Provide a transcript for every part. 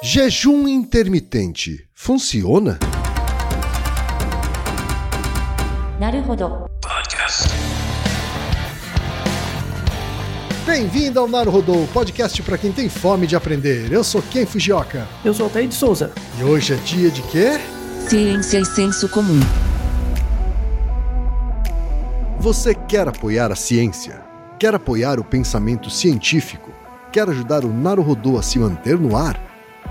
Jejum intermitente funciona? Bem-vindo ao Naruhodô, podcast para quem tem fome de aprender. Eu sou Ken Fujioka. Eu sou Altair de Souza. E hoje é dia de quê? Ciência e senso comum. Você quer apoiar a ciência? Quer apoiar o pensamento científico? Quer ajudar o Naruhodô a se manter no ar?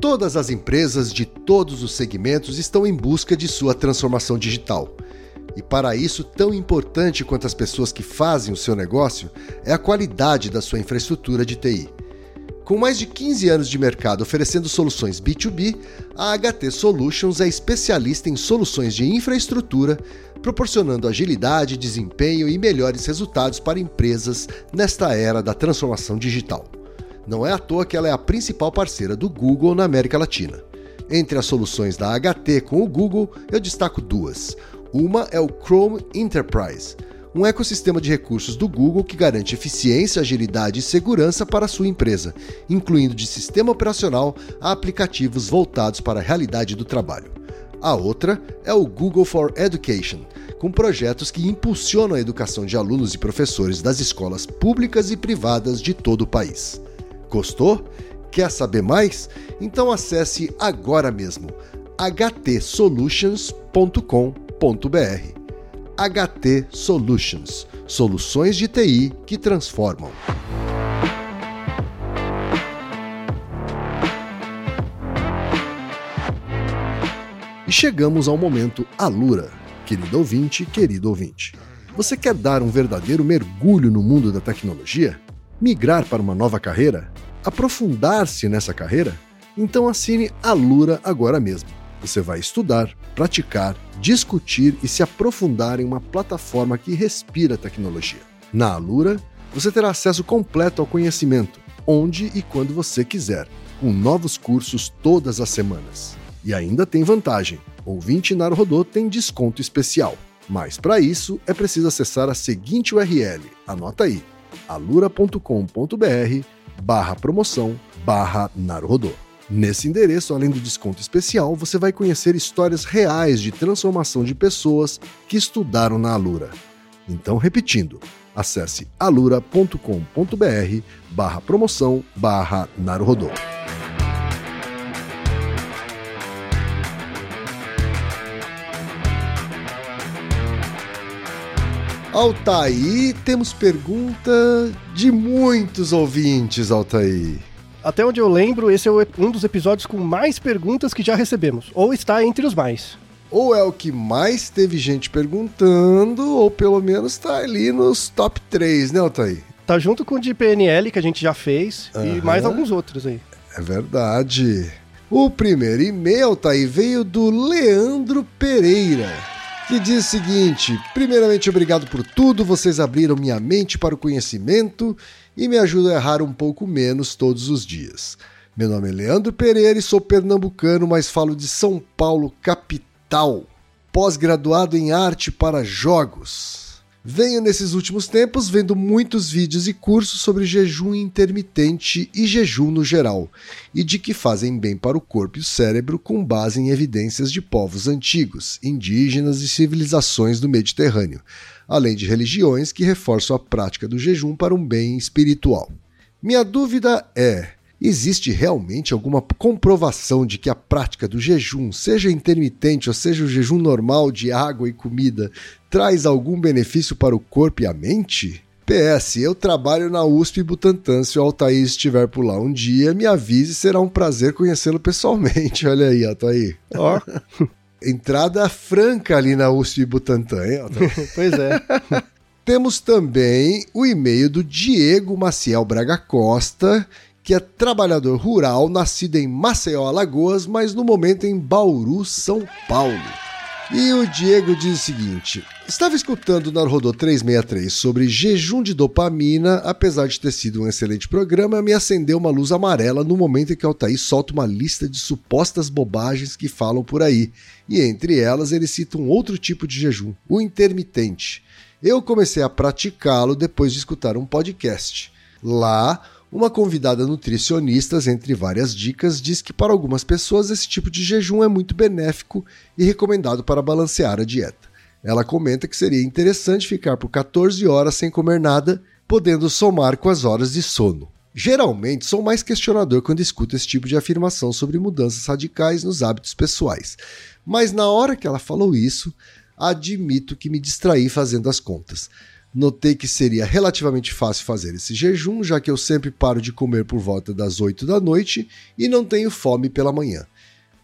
Todas as empresas de todos os segmentos estão em busca de sua transformação digital. E para isso, tão importante quanto as pessoas que fazem o seu negócio é a qualidade da sua infraestrutura de TI. Com mais de 15 anos de mercado oferecendo soluções B2B, a HT Solutions é especialista em soluções de infraestrutura, proporcionando agilidade, desempenho e melhores resultados para empresas nesta era da transformação digital. Não é à toa que ela é a principal parceira do Google na América Latina. Entre as soluções da HT com o Google, eu destaco duas. Uma é o Chrome Enterprise, um ecossistema de recursos do Google que garante eficiência, agilidade e segurança para a sua empresa, incluindo de sistema operacional a aplicativos voltados para a realidade do trabalho. A outra é o Google for Education, com projetos que impulsionam a educação de alunos e professores das escolas públicas e privadas de todo o país. Gostou? Quer saber mais? Então acesse agora mesmo htsolutions.com.br HT Solutions soluções de TI que transformam. E chegamos ao momento Alura. Querido ouvinte, querido ouvinte. Você quer dar um verdadeiro mergulho no mundo da tecnologia? Migrar para uma nova carreira? Aprofundar-se nessa carreira? Então assine Alura agora mesmo. Você vai estudar, praticar, discutir e se aprofundar em uma plataforma que respira tecnologia. Na Alura, você terá acesso completo ao conhecimento, onde e quando você quiser, com novos cursos todas as semanas. E ainda tem vantagem: ouvinte Naruhodô tem desconto especial. Mas para isso é preciso acessar a seguinte URL, anota aí, alura.com.br barra promoção barra Naruhodô. Nesse endereço, além do desconto especial, você vai conhecer histórias reais de transformação de pessoas que estudaram na Alura. Então, repetindo, acesse alura.com.br barra promoção barra Naruhodô. Altaí, temos pergunta de muitos ouvintes, Altaí. Até onde eu lembro, esse é um dos episódios com mais perguntas que já recebemos, ou está entre os mais. Ou é o que mais teve gente perguntando, ou pelo menos está ali nos top 3, né, Altair? Tá junto com o de PNL que a gente já fez uhum. e mais alguns outros aí. É verdade. O primeiro e-mail, Altair, veio do Leandro Pereira que diz o seguinte: primeiramente, obrigado por tudo, vocês abriram minha mente para o conhecimento e me ajudam a errar um pouco menos todos os dias. Meu nome é Leandro Pereira e sou pernambucano, mas falo de São Paulo, capital. Pós-graduado em arte para jogos. Venho nesses últimos tempos vendo muitos vídeos e cursos sobre jejum intermitente e jejum no geral, e de que fazem bem para o corpo e o cérebro com base em evidências de povos antigos, indígenas e civilizações do Mediterrâneo, além de religiões que reforçam a prática do jejum para um bem espiritual. Minha dúvida é: Existe realmente alguma comprovação de que a prática do jejum, seja intermitente ou seja o jejum normal de água e comida, traz algum benefício para o corpo e a mente? PS, eu trabalho na USP Butantan. Se o Altair estiver por lá um dia, me avise, será um prazer conhecê-lo pessoalmente. Olha aí, Altair. Ó. Entrada franca ali na USP Butantan, hein, Altair? pois é. Temos também o e-mail do Diego Maciel Braga Costa, que é trabalhador rural, nascido em Maceió, Alagoas, mas no momento em Bauru, São Paulo. E o Diego diz o seguinte: Estava escutando o Narodô 363 sobre jejum de dopamina, apesar de ter sido um excelente programa, me acendeu uma luz amarela no momento em que Altair solta uma lista de supostas bobagens que falam por aí. E entre elas ele cita um outro tipo de jejum, o intermitente. Eu comecei a praticá-lo depois de escutar um podcast. Lá, uma convidada nutricionista, entre várias dicas, diz que para algumas pessoas esse tipo de jejum é muito benéfico e recomendado para balancear a dieta. Ela comenta que seria interessante ficar por 14 horas sem comer nada, podendo somar com as horas de sono. Geralmente sou mais questionador quando escuto esse tipo de afirmação sobre mudanças radicais nos hábitos pessoais, mas na hora que ela falou isso, admito que me distraí fazendo as contas. Notei que seria relativamente fácil fazer esse jejum, já que eu sempre paro de comer por volta das 8 da noite e não tenho fome pela manhã.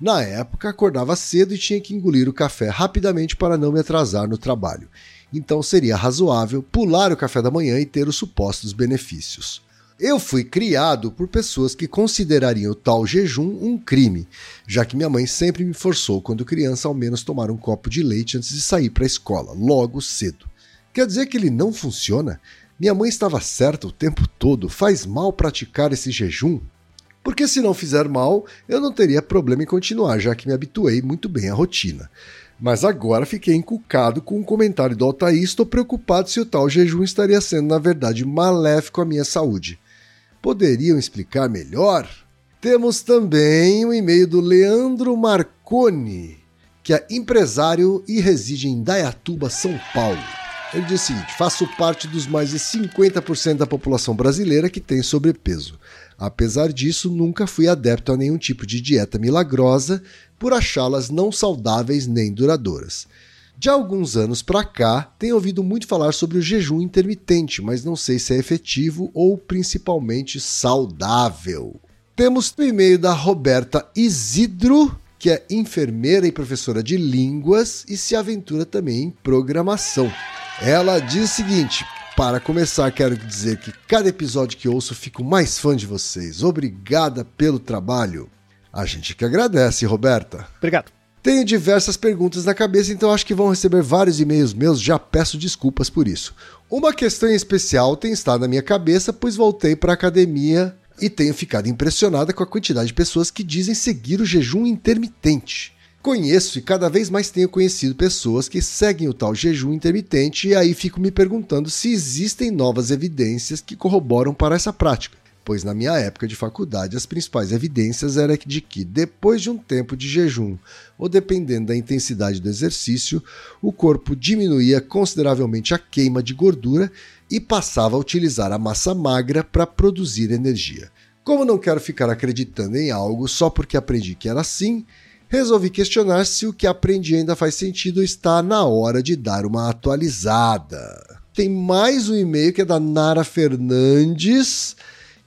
Na época, acordava cedo e tinha que engolir o café rapidamente para não me atrasar no trabalho. Então seria razoável pular o café da manhã e ter os supostos benefícios. Eu fui criado por pessoas que considerariam tal jejum um crime, já que minha mãe sempre me forçou, quando criança, ao menos tomar um copo de leite antes de sair para a escola, logo cedo. Quer dizer que ele não funciona? Minha mãe estava certa o tempo todo. Faz mal praticar esse jejum? Porque se não fizer mal, eu não teria problema em continuar, já que me habituei muito bem à rotina. Mas agora fiquei encucado com o um comentário do Altair e estou preocupado se o tal jejum estaria sendo, na verdade, maléfico à minha saúde. Poderiam explicar melhor? Temos também o um e-mail do Leandro Marconi, que é empresário e reside em Dayatuba, São Paulo. Ele diz o seguinte: faço parte dos mais de 50% da população brasileira que tem sobrepeso. Apesar disso, nunca fui adepto a nenhum tipo de dieta milagrosa por achá-las não saudáveis nem duradouras. De alguns anos para cá, tenho ouvido muito falar sobre o jejum intermitente, mas não sei se é efetivo ou principalmente saudável. Temos o e-mail da Roberta Isidro, que é enfermeira e professora de línguas e se aventura também em programação. Ela diz o seguinte: para começar, quero dizer que cada episódio que ouço fico mais fã de vocês. Obrigada pelo trabalho. A gente que agradece, Roberta. Obrigado. Tenho diversas perguntas na cabeça, então acho que vão receber vários e-mails meus, já peço desculpas por isso. Uma questão em especial tem estado na minha cabeça, pois voltei para a academia e tenho ficado impressionada com a quantidade de pessoas que dizem seguir o jejum intermitente. Conheço e cada vez mais tenho conhecido pessoas que seguem o tal jejum intermitente e aí fico me perguntando se existem novas evidências que corroboram para essa prática. Pois na minha época de faculdade as principais evidências eram de que depois de um tempo de jejum, ou dependendo da intensidade do exercício, o corpo diminuía consideravelmente a queima de gordura e passava a utilizar a massa magra para produzir energia. Como não quero ficar acreditando em algo só porque aprendi que era assim, resolvi questionar se o que aprendi ainda faz sentido ou está na hora de dar uma atualizada. Tem mais um e-mail que é da Nara Fernandes,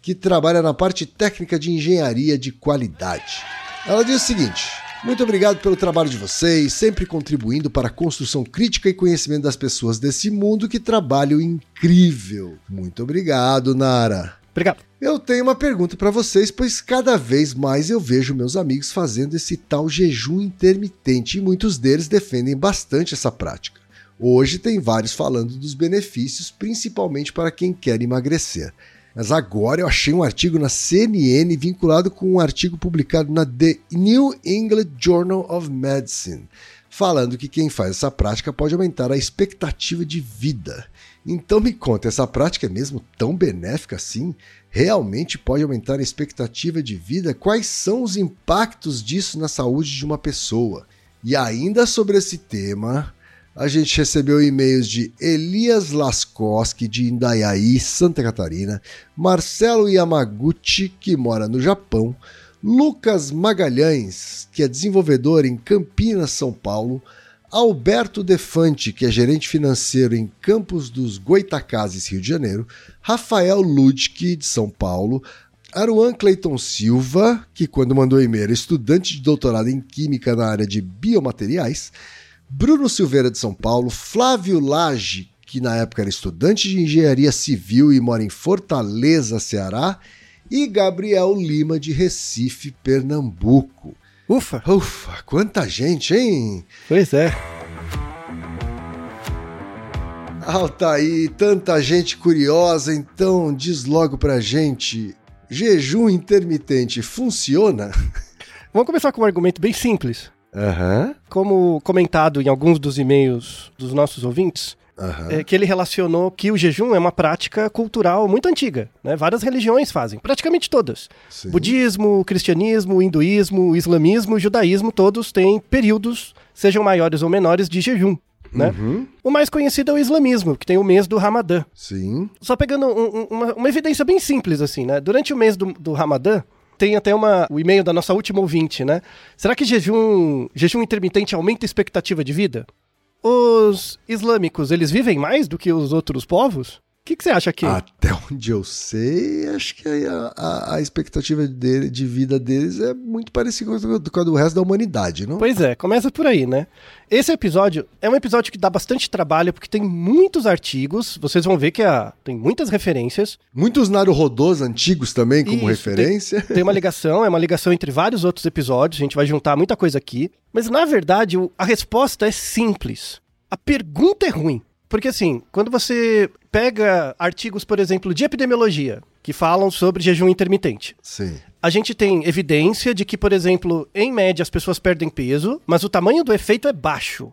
que trabalha na parte técnica de engenharia de qualidade. Ela diz o seguinte: muito obrigado pelo trabalho de vocês, sempre contribuindo para a construção crítica e conhecimento das pessoas desse mundo que trabalham incrível. Muito obrigado, Nara. Obrigado. Eu tenho uma pergunta para vocês, pois cada vez mais eu vejo meus amigos fazendo esse tal jejum intermitente e muitos deles defendem bastante essa prática. Hoje tem vários falando dos benefícios, principalmente para quem quer emagrecer. Mas agora eu achei um artigo na CNN vinculado com um artigo publicado na The New England Journal of Medicine, falando que quem faz essa prática pode aumentar a expectativa de vida. Então me conta, essa prática é mesmo tão benéfica assim? Realmente pode aumentar a expectativa de vida? Quais são os impactos disso na saúde de uma pessoa? E ainda sobre esse tema, a gente recebeu e-mails de Elias Laskoski, de Indaiaí, Santa Catarina, Marcelo Yamaguchi, que mora no Japão, Lucas Magalhães, que é desenvolvedor em Campinas, São Paulo, Alberto Defante, que é gerente financeiro em Campos dos Goitacazes, Rio de Janeiro, Rafael Ludke, de São Paulo, Aruan Cleiton Silva, que quando mandou e-mail era estudante de doutorado em Química na área de biomateriais, Bruno Silveira de São Paulo, Flávio Lage, que na época era estudante de engenharia civil e mora em Fortaleza, Ceará, e Gabriel Lima de Recife, Pernambuco. Ufa! Ufa, quanta gente, hein? Pois é. Altaí, tanta gente curiosa, então diz logo pra gente: jejum intermitente funciona? Vamos começar com um argumento bem simples. Aham. Como comentado em alguns dos e-mails dos nossos ouvintes, Aham. é que ele relacionou que o jejum é uma prática cultural muito antiga. Né? Várias religiões fazem, praticamente todas. Sim. Budismo, cristianismo, hinduísmo, islamismo, judaísmo, todos têm períodos, sejam maiores ou menores, de jejum. Né? Uhum. O mais conhecido é o islamismo, que tem o mês do Ramadã. Sim. Só pegando um- um- uma, uma evidência bem simples, assim, né? Durante o mês do, do Ramadã, tem até uma, o e-mail da nossa última ouvinte, né? Será que jejum, jejum intermitente aumenta a expectativa de vida? Os islâmicos, eles vivem mais do que os outros povos? O que, que você acha aqui? Até onde eu sei, acho que a, a- a expectativa dele- de vida deles é muito parecida com a do, resto da humanidade, não? Pois é, começa por aí, né? Esse episódio é um episódio que dá bastante trabalho, porque tem muitos artigos, vocês vão ver que a- tem muitas referências, Muitos Naruhodôs antigos também como Isso, referência. Tem uma ligação, é uma ligação entre vários outros episódios, a gente vai juntar muita coisa aqui. Mas na verdade, a resposta é simples. A pergunta é ruim. Porque assim, quando você pega artigos, por exemplo, de epidemiologia, que falam sobre jejum intermitente, Sim. a gente tem evidência de que, por exemplo, em média as pessoas perdem peso, mas o tamanho do efeito é baixo.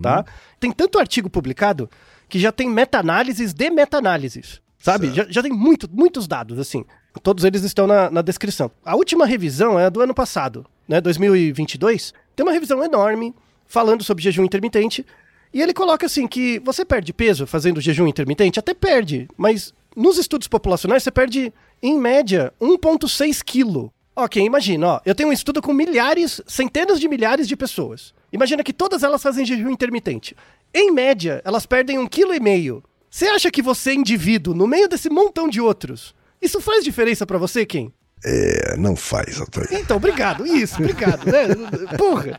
Tá? Tem tanto artigo publicado que já tem meta-análises de meta-análises. Sabe? Já, já tem muito, muitos dados, assim. Todos eles estão na, na descrição. A última revisão é a do ano passado, né? 2022. Tem uma revisão enorme falando sobre jejum intermitente. E ele coloca assim que você perde peso fazendo jejum intermitente? Até perde, mas nos estudos populacionais você perde, em média, 1,6 quilo. Ok, imagina, ó, eu tenho um estudo com milhares, centenas de milhares de pessoas. Imagina que todas elas fazem jejum intermitente. Em média, elas perdem um quilo e meio. Você acha que você, indivíduo, no meio desse montão de outros, isso faz diferença pra você, quem? É, não faz, Altair. Então, obrigado. Isso, obrigado. Né? Porra.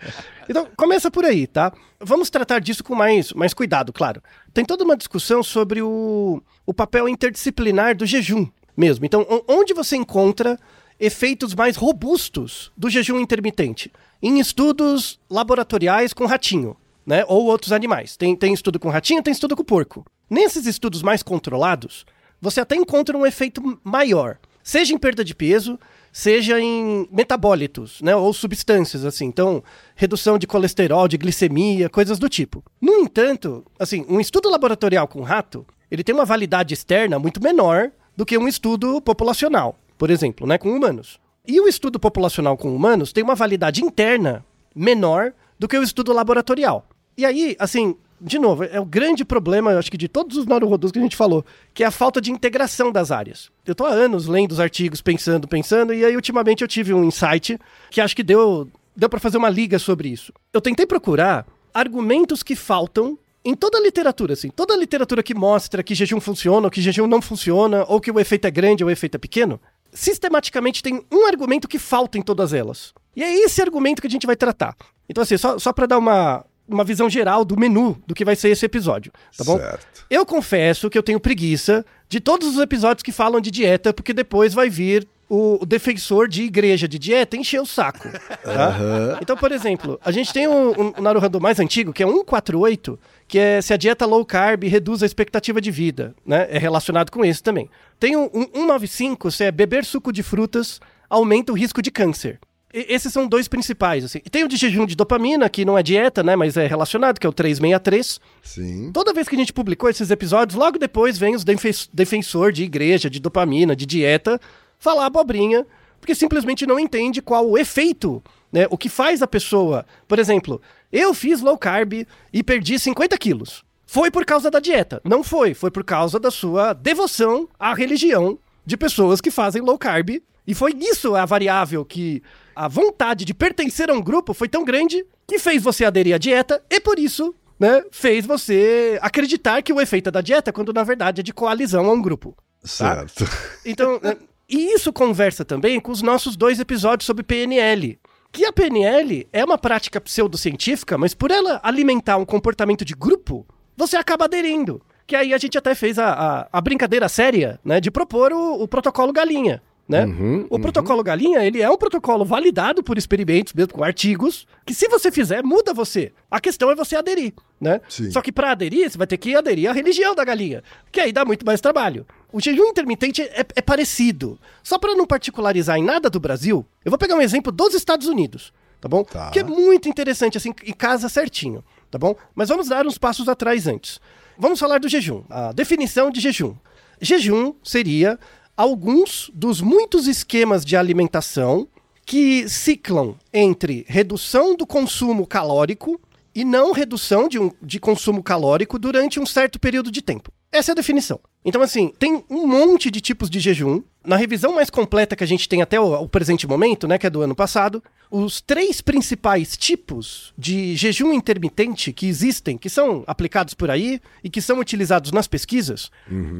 Então, começa por aí, tá? Vamos tratar disso com mais, mais cuidado, claro. Tem toda uma discussão sobre o, o papel interdisciplinar do jejum mesmo. Então, onde você encontra efeitos mais robustos do jejum intermitente? Em estudos laboratoriais com ratinho, né? Ou outros animais. Tem, tem estudo com ratinho, tem estudo com porco. Nesses estudos mais controlados, você até encontra um efeito maior. Seja em perda de peso, seja em metabólitos, né, ou substâncias assim. Então, redução de colesterol, de glicemia, coisas do tipo. No entanto, assim, um estudo laboratorial com rato, ele tem uma validade externa muito menor do que um estudo populacional, por exemplo, né, com humanos. E o estudo populacional com humanos tem uma validade interna menor do que o estudo laboratorial. E aí, assim, de novo, é o grande problema, eu acho que de todos os naruhodus que a gente falou, que é a falta de integração das áreas. Eu tô há anos lendo os artigos, pensando, pensando, e aí ultimamente eu tive um insight que acho que deu, deu para fazer uma liga sobre isso. Eu tentei procurar argumentos que faltam em toda a literatura, assim, toda a literatura que mostra que jejum funciona, ou que jejum não funciona, ou que o efeito é grande ou o efeito é pequeno, sistematicamente tem um argumento que falta em todas elas. E é esse argumento que a gente vai tratar. Então, assim, só, só para dar uma, uma visão geral do menu do que vai ser esse episódio, tá bom? Certo. Eu confesso que eu tenho preguiça de todos os episódios que falam de dieta, porque depois vai vir o, o defensor de igreja de dieta encher o saco. tá? Então, por exemplo, a gente tem um, um, um Naruhodo mais antigo, que é 148, que é se a dieta low carb reduz a expectativa de vida, né? É relacionado com esse também. Tem um, um 195, se é beber suco de frutas aumenta o risco de câncer. Esses são dois principais, assim. E tem o de jejum de dopamina, que não é dieta, né? Mas é relacionado, que é o 363. Sim. Toda vez que a gente publicou esses episódios, logo depois vem os defen- defensor de igreja, de dopamina, de dieta, falar abobrinha, porque simplesmente não entende qual o efeito, né? O que faz a pessoa. Por exemplo, eu fiz low carb e perdi 50 quilos. Foi por causa da dieta. Não foi. Foi por causa da sua devoção à religião de pessoas que fazem low carb E foi isso a variável que a vontade de pertencer a um grupo foi tão grande que fez você aderir à dieta e por isso, né, fez você acreditar que o efeito é da dieta, quando na verdade é de coalizão a um grupo. Certo. Então, né, e isso conversa também com os nossos dois episódios sobre PNL. Que a PNL é uma prática pseudocientífica, mas por ela alimentar um comportamento de grupo, você acaba aderindo. Que aí a gente até fez a, a, a brincadeira séria, né, de propor o, o protocolo galinha. Né? Uhum, o protocolo galinha, ele é um protocolo validado por experimentos, mesmo com artigos, que se você fizer, muda você. A questão é você aderir, né? Sim. Só que para aderir, você vai ter que aderir à religião da galinha, que aí dá muito mais trabalho. O jejum intermitente é, é parecido. Só para não particularizar em nada do Brasil, eu vou pegar um exemplo dos Estados Unidos, tá bom? Tá. Que é muito interessante, assim, e casa certinho, tá bom? Mas vamos dar uns passos atrás antes. Vamos falar do jejum, a definição de jejum. Jejum seria alguns dos muitos esquemas de alimentação que ciclam entre redução do consumo calórico e não redução de, um, de consumo calórico durante um certo período de tempo. Essa é a definição. Então, assim, tem um monte de tipos de jejum. Na revisão mais completa que a gente tem até o, o presente momento, né, que é do ano passado, os três principais tipos de jejum intermitente que existem, que são aplicados por aí e que são utilizados nas pesquisas,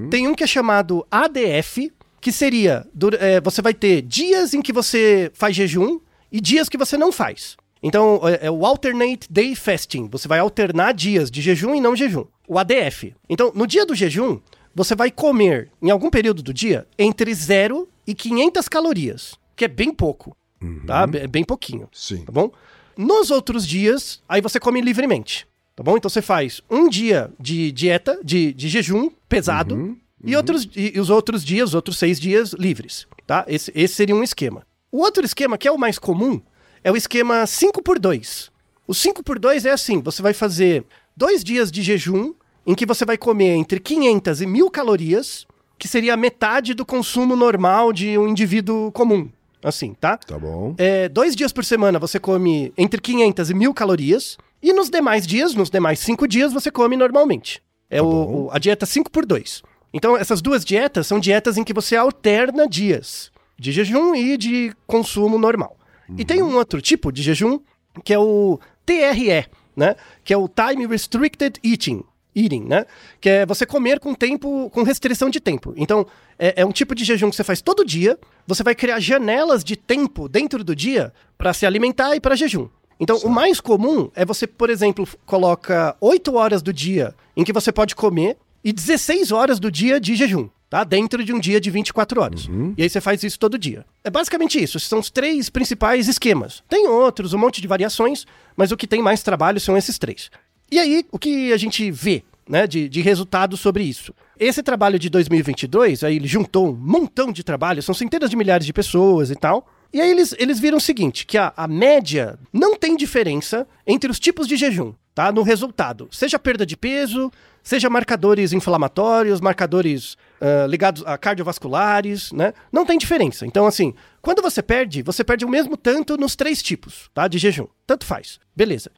tem um que é chamado ADF, que seria, é, você vai ter dias em que você faz jejum e dias que você não faz. Então, é, é o Alternate Day Fasting. Você vai alternar dias de jejum e não jejum. O ADF. Então, no dia do jejum, você vai comer, em algum período do dia, entre 0 e 500 calorias, que é bem pouco, tá? É bem pouquinho Sim. tá bom? Nos outros dias, aí você come livremente, tá bom? Então você faz um dia de dieta, de, de jejum pesado, E, outros, e, os outros dias, os outros seis dias livres, tá? Esse, esse seria um esquema. O outro esquema, que é o mais comum, é o esquema 5 por 2 O 5 por 2 é assim, você vai fazer dois dias de jejum, em que você vai comer entre 500 e 1000 calorias, que seria a metade do consumo normal de um indivíduo comum, assim, tá? Tá bom. É, dois dias por semana você come entre 500 e 1000 calorias. E nos demais dias, nos demais cinco dias, você come normalmente. É o, bom. o- a dieta 5 por 2 Então, essas duas dietas são dietas em que você alterna dias de jejum e de consumo normal. E tem um outro tipo de jejum, que é o TRE, né? Que é o Time Restricted Eating. Eating, né? Que é você comer com tempo, com restrição de tempo. Então, é, é um tipo de jejum que você faz todo dia. Você vai criar janelas de tempo dentro do dia para se alimentar e para jejum. Então, o mais comum é você, por exemplo, coloca 8 horas do dia em que você pode comer e 16 horas do dia de jejum, tá? Dentro de um dia de 24 horas. E aí você faz isso todo dia. É basicamente isso. São os três principais esquemas. Tem outros, um monte de variações, mas o que tem mais trabalho são esses três. E aí, o que a gente vê, né, de, de resultado sobre isso? Esse trabalho de 2022, aí ele juntou um montão de trabalhos, são centenas de milhares de pessoas e tal. E aí eles, eles viram o seguinte, que a, a média não tem diferença entre os tipos de jejum, tá? No resultado. Seja perda de peso, seja marcadores inflamatórios, marcadores ah, ligados a cardiovasculares, né? Não tem diferença. Então, assim, quando você perde, você perde o mesmo tanto nos três tipos, tá? De jejum. Tanto faz. Beleza.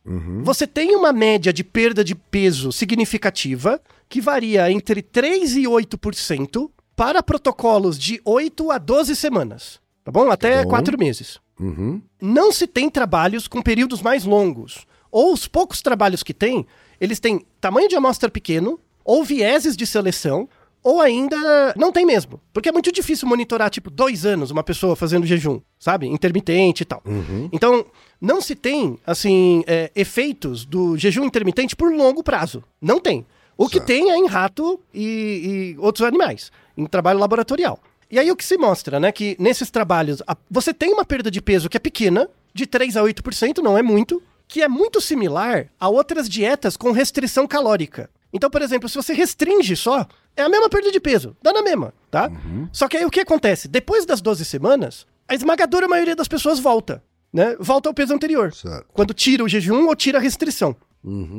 Você tem uma média de perda de peso significativa que varia entre 3 e 8% para protocolos de 8 a 12 semanas. Tá bom? Até bom. 4 meses Uhum. não se tem trabalhos com períodos mais longos. Ou os poucos trabalhos que tem, eles têm tamanho de amostra pequeno, ou vieses de seleção, ou ainda não tem mesmo. Porque é muito difícil monitorar, tipo, dois anos uma pessoa fazendo jejum, sabe? Intermitente e tal. Então, não se tem, assim, é, efeitos do jejum intermitente por longo prazo. Não tem. O que Certo. tem é em rato e, e outros animais, em trabalho laboratorial. E aí o que se mostra, né, que nesses trabalhos a- você tem uma perda de peso que é pequena, de 3 a 8%, não é muito, que é muito similar a outras dietas com restrição calórica. Então, por exemplo, se você restringe só, é a mesma perda de peso, dá na mesma, tá? Só que aí o que acontece? Depois das 12 semanas, a esmagadora maioria das pessoas volta, né? Volta ao peso anterior. Certo. Quando tira o jejum ou tira a restrição.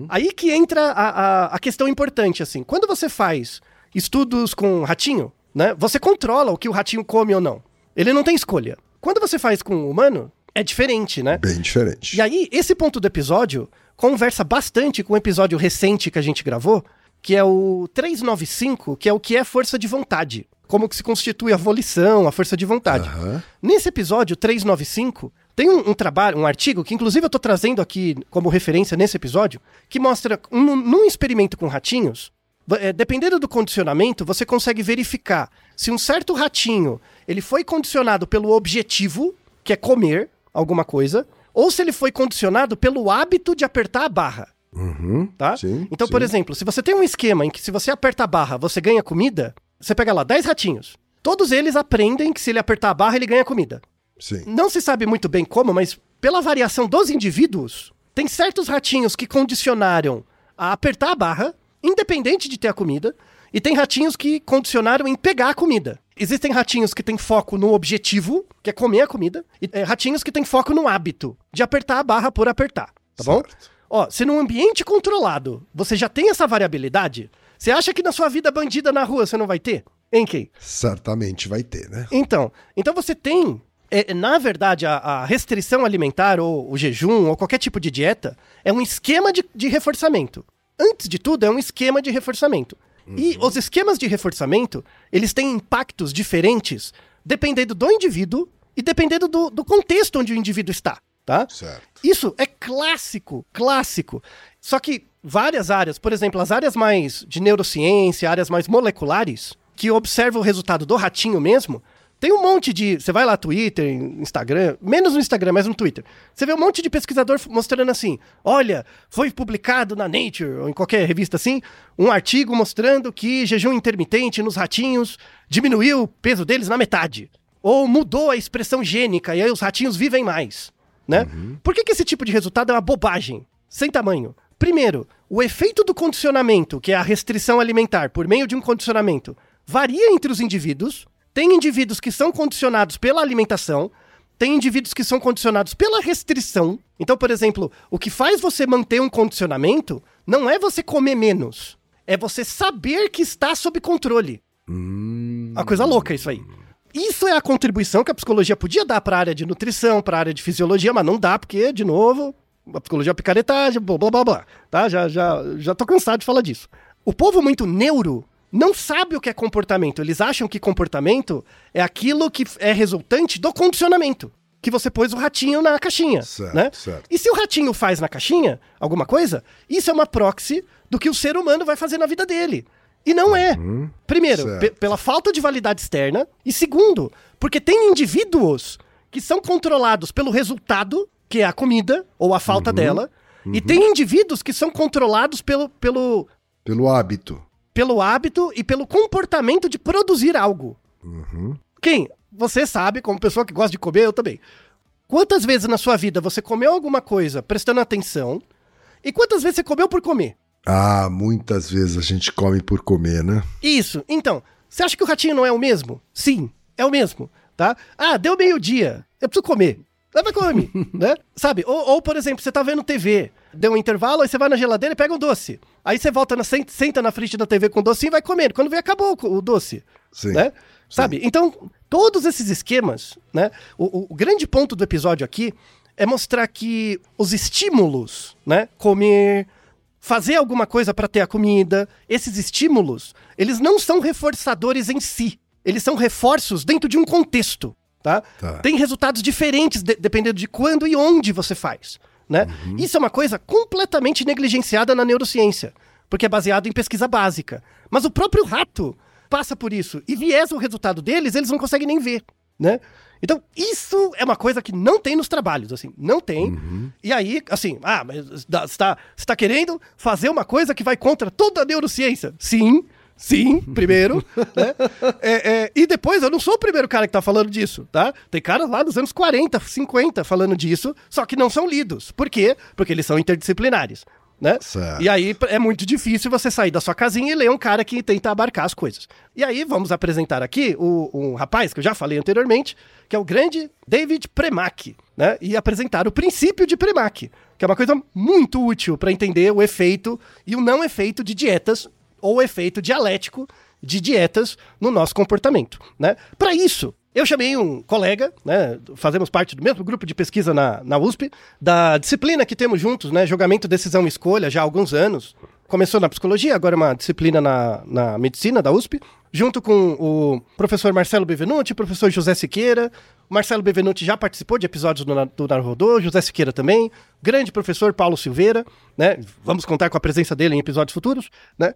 Aí que entra a, a, a questão importante, assim. Quando você faz estudos com ratinho, né? Você controla o que o ratinho come ou não. Ele não tem escolha. Quando você faz com o humano, é diferente, né? Bem diferente. E aí, esse ponto do episódio conversa bastante com um episódio recente que a gente gravou, que é o 395, que é o que é força de vontade. como que se constitui a volição, a força de vontade. Aham. Nesse episódio 395, tem um, um trabalho, um artigo, que inclusive eu estou trazendo aqui como referência nesse episódio, que mostra, um, num experimento com ratinhos, é, dependendo do condicionamento, você consegue verificar se um certo ratinho ele foi condicionado pelo objetivo, que é comer alguma coisa, ou se ele foi condicionado pelo hábito de apertar a barra. Uhum. Tá? Sim, então, sim. por exemplo, se você tem um esquema em que se você aperta a barra, você ganha comida, você pega lá 10 ratinhos. Todos eles aprendem que se ele apertar a barra, ele ganha comida. Sim. Não se sabe muito bem como, mas pela variação dos indivíduos, tem certos ratinhos que condicionaram a apertar a barra, independente de ter a comida, e tem ratinhos que condicionaram em pegar a comida. Existem ratinhos que têm foco no objetivo, que é comer a comida, e é, ratinhos que têm foco no hábito, de apertar a barra por apertar, tá bom? Certo. Ó, se num ambiente controlado você já tem essa variabilidade, você acha que na sua vida bandida na rua você não vai ter? Hein, Kay? Certamente vai ter, né? Então, então você tem, é, na verdade, a, a restrição alimentar ou o jejum ou qualquer tipo de dieta é um esquema de, de reforçamento. Antes de tudo, é um esquema de reforçamento. E os esquemas de reforçamento, eles têm impactos diferentes dependendo do indivíduo e dependendo do, do contexto onde o indivíduo está, tá? Certo. Isso é clássico, clássico. Só que várias áreas, por exemplo, as áreas mais de neurociência, áreas mais moleculares, que observam o resultado do ratinho mesmo, tem um monte de. Você vai lá, Twitter, Instagram, menos no Instagram, mas no Twitter. Você vê um monte de pesquisador mostrando assim: olha, foi publicado na Nature, ou em qualquer revista assim, um artigo mostrando que jejum intermitente nos ratinhos diminuiu o peso deles na metade. Ou mudou a expressão gênica, e aí os ratinhos vivem mais né? Por que, que esse tipo de resultado é uma bobagem? Sem tamanho. Primeiro, o efeito do condicionamento, que é a restrição alimentar por meio de um condicionamento, varia entre os indivíduos. Tem indivíduos que são condicionados pela alimentação, tem indivíduos que são condicionados pela restrição. Então, por exemplo, o que faz você manter um condicionamento não é você comer menos, é você saber que está sob controle. Uma coisa louca isso aí. Isso é a contribuição que a psicologia podia dar para a área de nutrição, para a área de fisiologia, mas não dá porque, de novo, a psicologia é picaretagem, blá blá blá blá. Tá? Já, já, já tô cansado de falar disso. O povo muito neuro não sabe o que é comportamento. Eles acham que comportamento é aquilo que é resultante do condicionamento. Que você pôs o ratinho na caixinha. Certo, né? certo. E se o ratinho faz na caixinha alguma coisa, isso é uma proxy do que o ser humano vai fazer na vida dele. E não é. Primeiro, certo. pe- pela falta de validade externa. E segundo, porque tem indivíduos que são controlados pelo resultado, que é a comida, ou a falta dela. E tem indivíduos que são controlados pelo, pelo, Pelo hábito. Pelo hábito e pelo comportamento de produzir algo. Quem? Você sabe, como pessoa que gosta de comer, eu também. Quantas vezes na sua vida você comeu alguma coisa prestando atenção e quantas vezes você comeu por comer? Ah, muitas vezes a gente come por comer, né? Isso. Então, você acha que o ratinho não é o mesmo? Sim, é o mesmo, tá? Ah, deu meio-dia, eu preciso comer. Leva come, né? Sabe? Ou, ou, por exemplo, você tá vendo TV, deu um intervalo, aí você vai na geladeira e pega um doce. Aí você volta, na, senta, na frente da TV com o docinho e vai comendo. Quando vê, acabou o, doce. Sim. Né? Sabe? Então, todos esses esquemas, né? O, o- o grande ponto do episódio aqui é mostrar que os estímulos, né? Comer, fazer alguma coisa para ter a comida, esses estímulos, eles não são reforçadores em si. Eles são reforços dentro de um contexto, tá? Tá. Tem resultados diferentes de- dependendo de quando e onde você faz, né? Isso é uma coisa completamente negligenciada na neurociência, porque é baseado em pesquisa básica. Mas o próprio rato passa por isso e viesa o resultado deles, eles não conseguem nem ver, né? Então, isso é uma coisa que não tem nos trabalhos, assim, não tem. E aí, assim, ah, mas você está tá querendo fazer uma coisa que vai contra toda a neurociência? Sim, sim, primeiro. né? É, é, e depois, eu não sou o primeiro cara que tá falando disso, tá? Tem caras lá dos anos 40, 50 falando disso, só que não são lidos. Por quê? Porque eles são interdisciplinares. Né? E aí é muito difícil você sair da sua casinha e ler um cara que tenta abarcar as coisas. E aí vamos apresentar aqui o, um rapaz que eu já falei anteriormente, que é o grande David Premack, né? E apresentar o princípio de Premack, que é uma coisa muito útil para entender o efeito e o não efeito de dietas ou efeito dialético de dietas no nosso comportamento, né? Para isso, eu chamei um colega, né? Fazemos parte do mesmo grupo de pesquisa na, na USP, da disciplina que temos juntos, né? Jogamento, decisão e escolha, já há alguns anos. começou na psicologia, agora é uma disciplina na, na medicina da USP, junto com o professor Marcelo Bevenuti, professor José Siqueira. Marcelo Bevenuti já participou de episódios do, do Narodô, José Siqueira também, grande professor Paulo Silveira, né? Vamos contar com a presença dele em episódios futuros, né?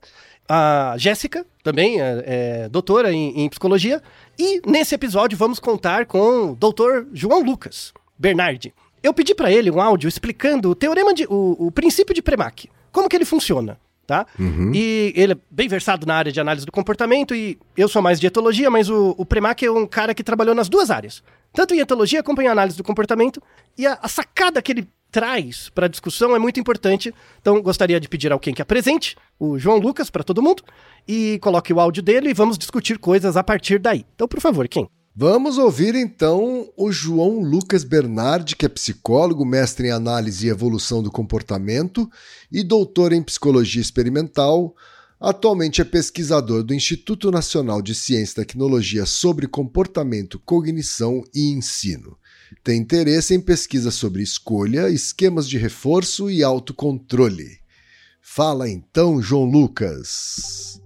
A Jéssica, também é, é doutora em, em, psicologia. E nesse episódio vamos contar com o doutor João Lucas Bernardi. Eu pedi para ele um áudio explicando o teorema de. o, o princípio de Premack. Como que ele funciona? Tá? Uhum. E ele é bem versado na área de análise do comportamento e eu sou mais de etologia, mas o, o Premack é um cara que trabalhou nas duas áreas. Tanto em etologia como em análise do comportamento. E a, a sacada que ele traz para a discussão é muito importante. Então, gostaria de pedir a alguém que apresente o João Lucas para todo mundo e coloque o áudio dele e vamos discutir coisas a partir daí. Então, por favor, quem? Vamos ouvir então o João Lucas Bernardi, que é psicólogo, mestre em análise e evolução do comportamento e doutor em psicologia experimental. Atualmente é pesquisador do Instituto Nacional de Ciência e Tecnologia sobre Comportamento, Cognição e Ensino. Tem interesse em pesquisa sobre escolha, esquemas de reforço e autocontrole. Fala então, João Lucas.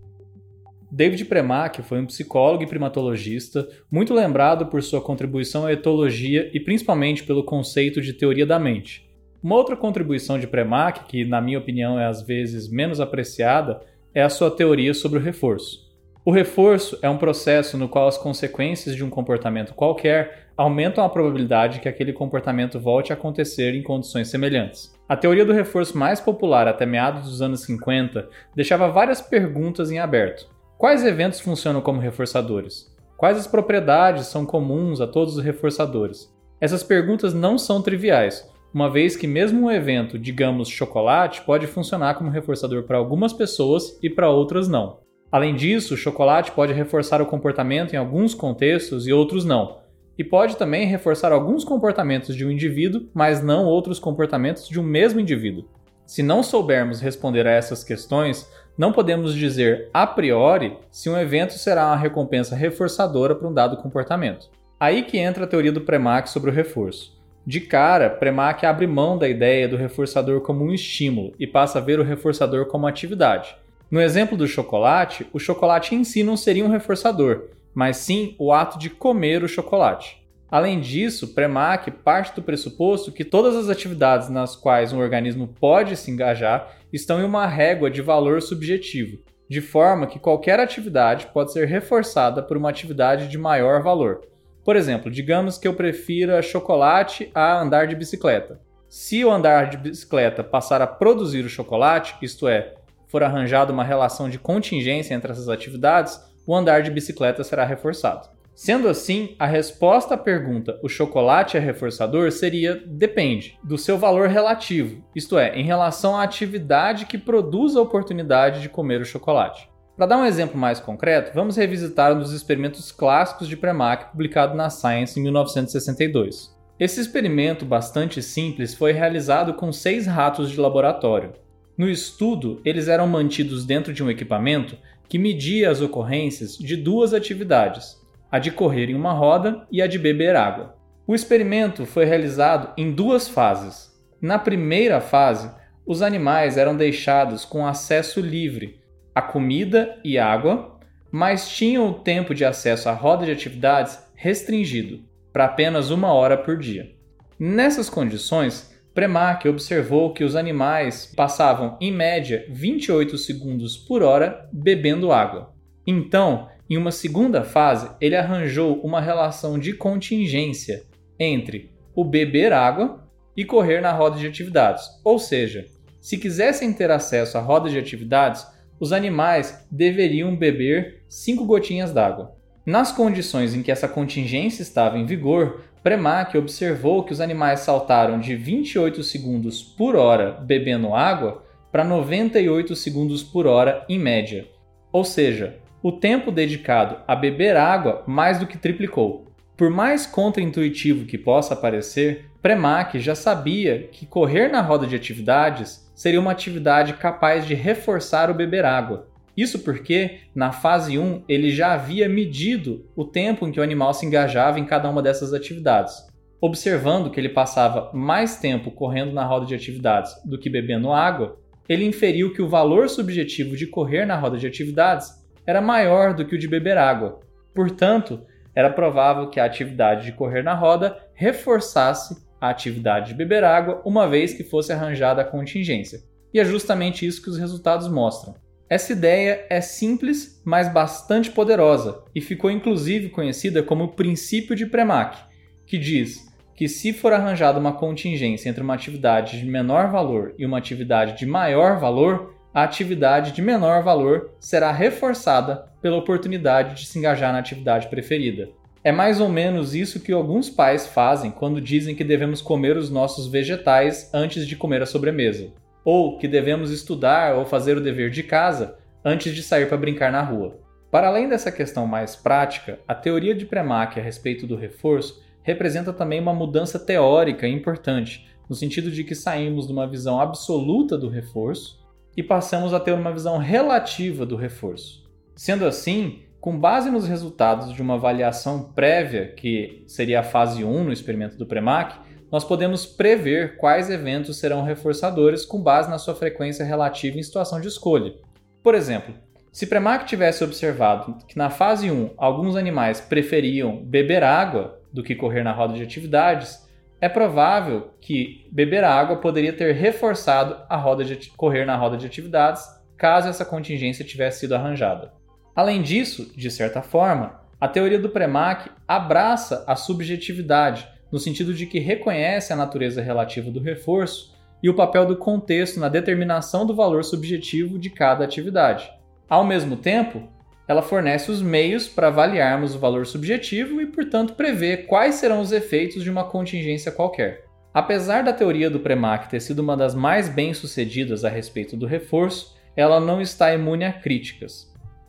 David Premack foi um psicólogo e primatologista muito lembrado por sua contribuição à etologia e principalmente pelo conceito de teoria da mente. Uma outra contribuição de Premack, que na minha opinião é às vezes menos apreciada, é a sua teoria sobre o reforço. O reforço é um processo no qual as consequências de um comportamento qualquer aumentam a probabilidade que aquele comportamento volte a acontecer em condições semelhantes. A teoria do reforço mais popular até meados dos anos 50 deixava várias perguntas em aberto. Quais eventos funcionam como reforçadores? Quais as propriedades são comuns a todos os reforçadores? Essas perguntas não são triviais, uma vez que mesmo um evento, digamos chocolate, pode funcionar como reforçador para algumas pessoas e para outras não. Além disso, o chocolate pode reforçar o comportamento em alguns contextos e outros não. E pode também reforçar alguns comportamentos de um indivíduo, mas não outros comportamentos de um mesmo indivíduo. Se não soubermos responder a essas questões, não podemos dizer a priori se um evento será uma recompensa reforçadora para um dado comportamento. Aí que entra a teoria do Premack sobre o reforço. De cara, Premack abre mão da ideia do reforçador como um estímulo e passa a ver o reforçador como atividade. No exemplo do chocolate, o chocolate em si não seria um reforçador, mas sim o ato de comer o chocolate. Além disso, Premack parte do pressuposto que todas as atividades nas quais um organismo pode se engajar estão em uma régua de valor subjetivo, de forma que qualquer atividade pode ser reforçada por uma atividade de maior valor. Por exemplo, digamos que eu prefira chocolate a andar de bicicleta. Se o andar de bicicleta passar a produzir o chocolate, isto é, for arranjada uma relação de contingência entre essas atividades, o andar de bicicleta será reforçado. Sendo assim, a resposta à pergunta o chocolate é reforçador seria depende do seu valor relativo, isto é, em relação à atividade que produz a oportunidade de comer o chocolate. Para dar um exemplo mais concreto, vamos revisitar um dos experimentos clássicos de Premack publicado na Science em 1962. Esse experimento bastante simples foi realizado com seis ratos de laboratório. No estudo, eles eram mantidos dentro de um equipamento que media as ocorrências de duas atividades, a de correr em uma roda e a de beber água. O experimento foi realizado em duas fases. Na primeira fase, os animais eram deixados com acesso livre à comida e água, mas tinham o tempo de acesso à roda de atividades restringido para apenas uma hora por dia. Nessas condições, Premack observou que os animais passavam, em média, 28 segundos por hora bebendo água. Então, em uma segunda fase, ele arranjou uma relação de contingência entre o beber água e correr na roda de atividades. Ou seja, se quisessem ter acesso à roda de atividades, os animais deveriam beber 5 gotinhas d'água. Nas condições em que essa contingência estava em vigor, Premack observou que os animais saltaram de 28 segundos por hora bebendo água para 98 segundos por hora em média. Ou seja, o tempo dedicado a beber água mais do que triplicou. Por mais contraintuitivo que possa parecer, Premack já sabia que correr na roda de atividades seria uma atividade capaz de reforçar o beber água, isso porque, na fase 1, ele já havia medido o tempo em que o animal se engajava em cada uma dessas atividades. Observando que ele passava mais tempo correndo na roda de atividades do que bebendo água, ele inferiu que o valor subjetivo de correr na roda de atividades era maior do que o de beber água. Portanto, era provável que a atividade de correr na roda reforçasse a atividade de beber água, uma vez que fosse arranjada a contingência. E é justamente isso que os resultados mostram. Essa ideia é simples, mas bastante poderosa e ficou inclusive conhecida como o princípio de Premack, que diz que se for arranjada uma contingência entre uma atividade de menor valor e uma atividade de maior valor, a atividade de menor valor será reforçada pela oportunidade de se engajar na atividade preferida. É mais ou menos isso que alguns pais fazem quando dizem que devemos comer os nossos vegetais antes de comer a sobremesa, ou que devemos estudar ou fazer o dever de casa antes de sair para brincar na rua. Para além dessa questão mais prática, a teoria de Premack a respeito do reforço representa também uma mudança teórica importante, no sentido de que saímos de uma visão absoluta do reforço e passamos a ter uma visão relativa do reforço. Sendo assim, com base nos resultados de uma avaliação prévia, que seria a fase 1 no experimento do Premack, nós podemos prever quais eventos serão reforçadores com base na sua frequência relativa em situação de escolha. Por exemplo, se Premack tivesse observado que na fase 1 alguns animais preferiam beber água do que correr na roda de atividades, é provável que beber água poderia ter reforçado a roda de correr na roda de atividades caso essa contingência tivesse sido arranjada. Além disso, de certa forma, a teoria do Premack abraça a subjetividade, no sentido de que reconhece a natureza relativa do reforço e o papel do contexto na determinação do valor subjetivo de cada atividade. Ao mesmo tempo, ela fornece os meios para avaliarmos o valor subjetivo e, portanto, prever quais serão os efeitos de uma contingência qualquer. Apesar da teoria do Premack ter sido uma das mais bem-sucedidas a respeito do reforço, ela não está imune a críticas.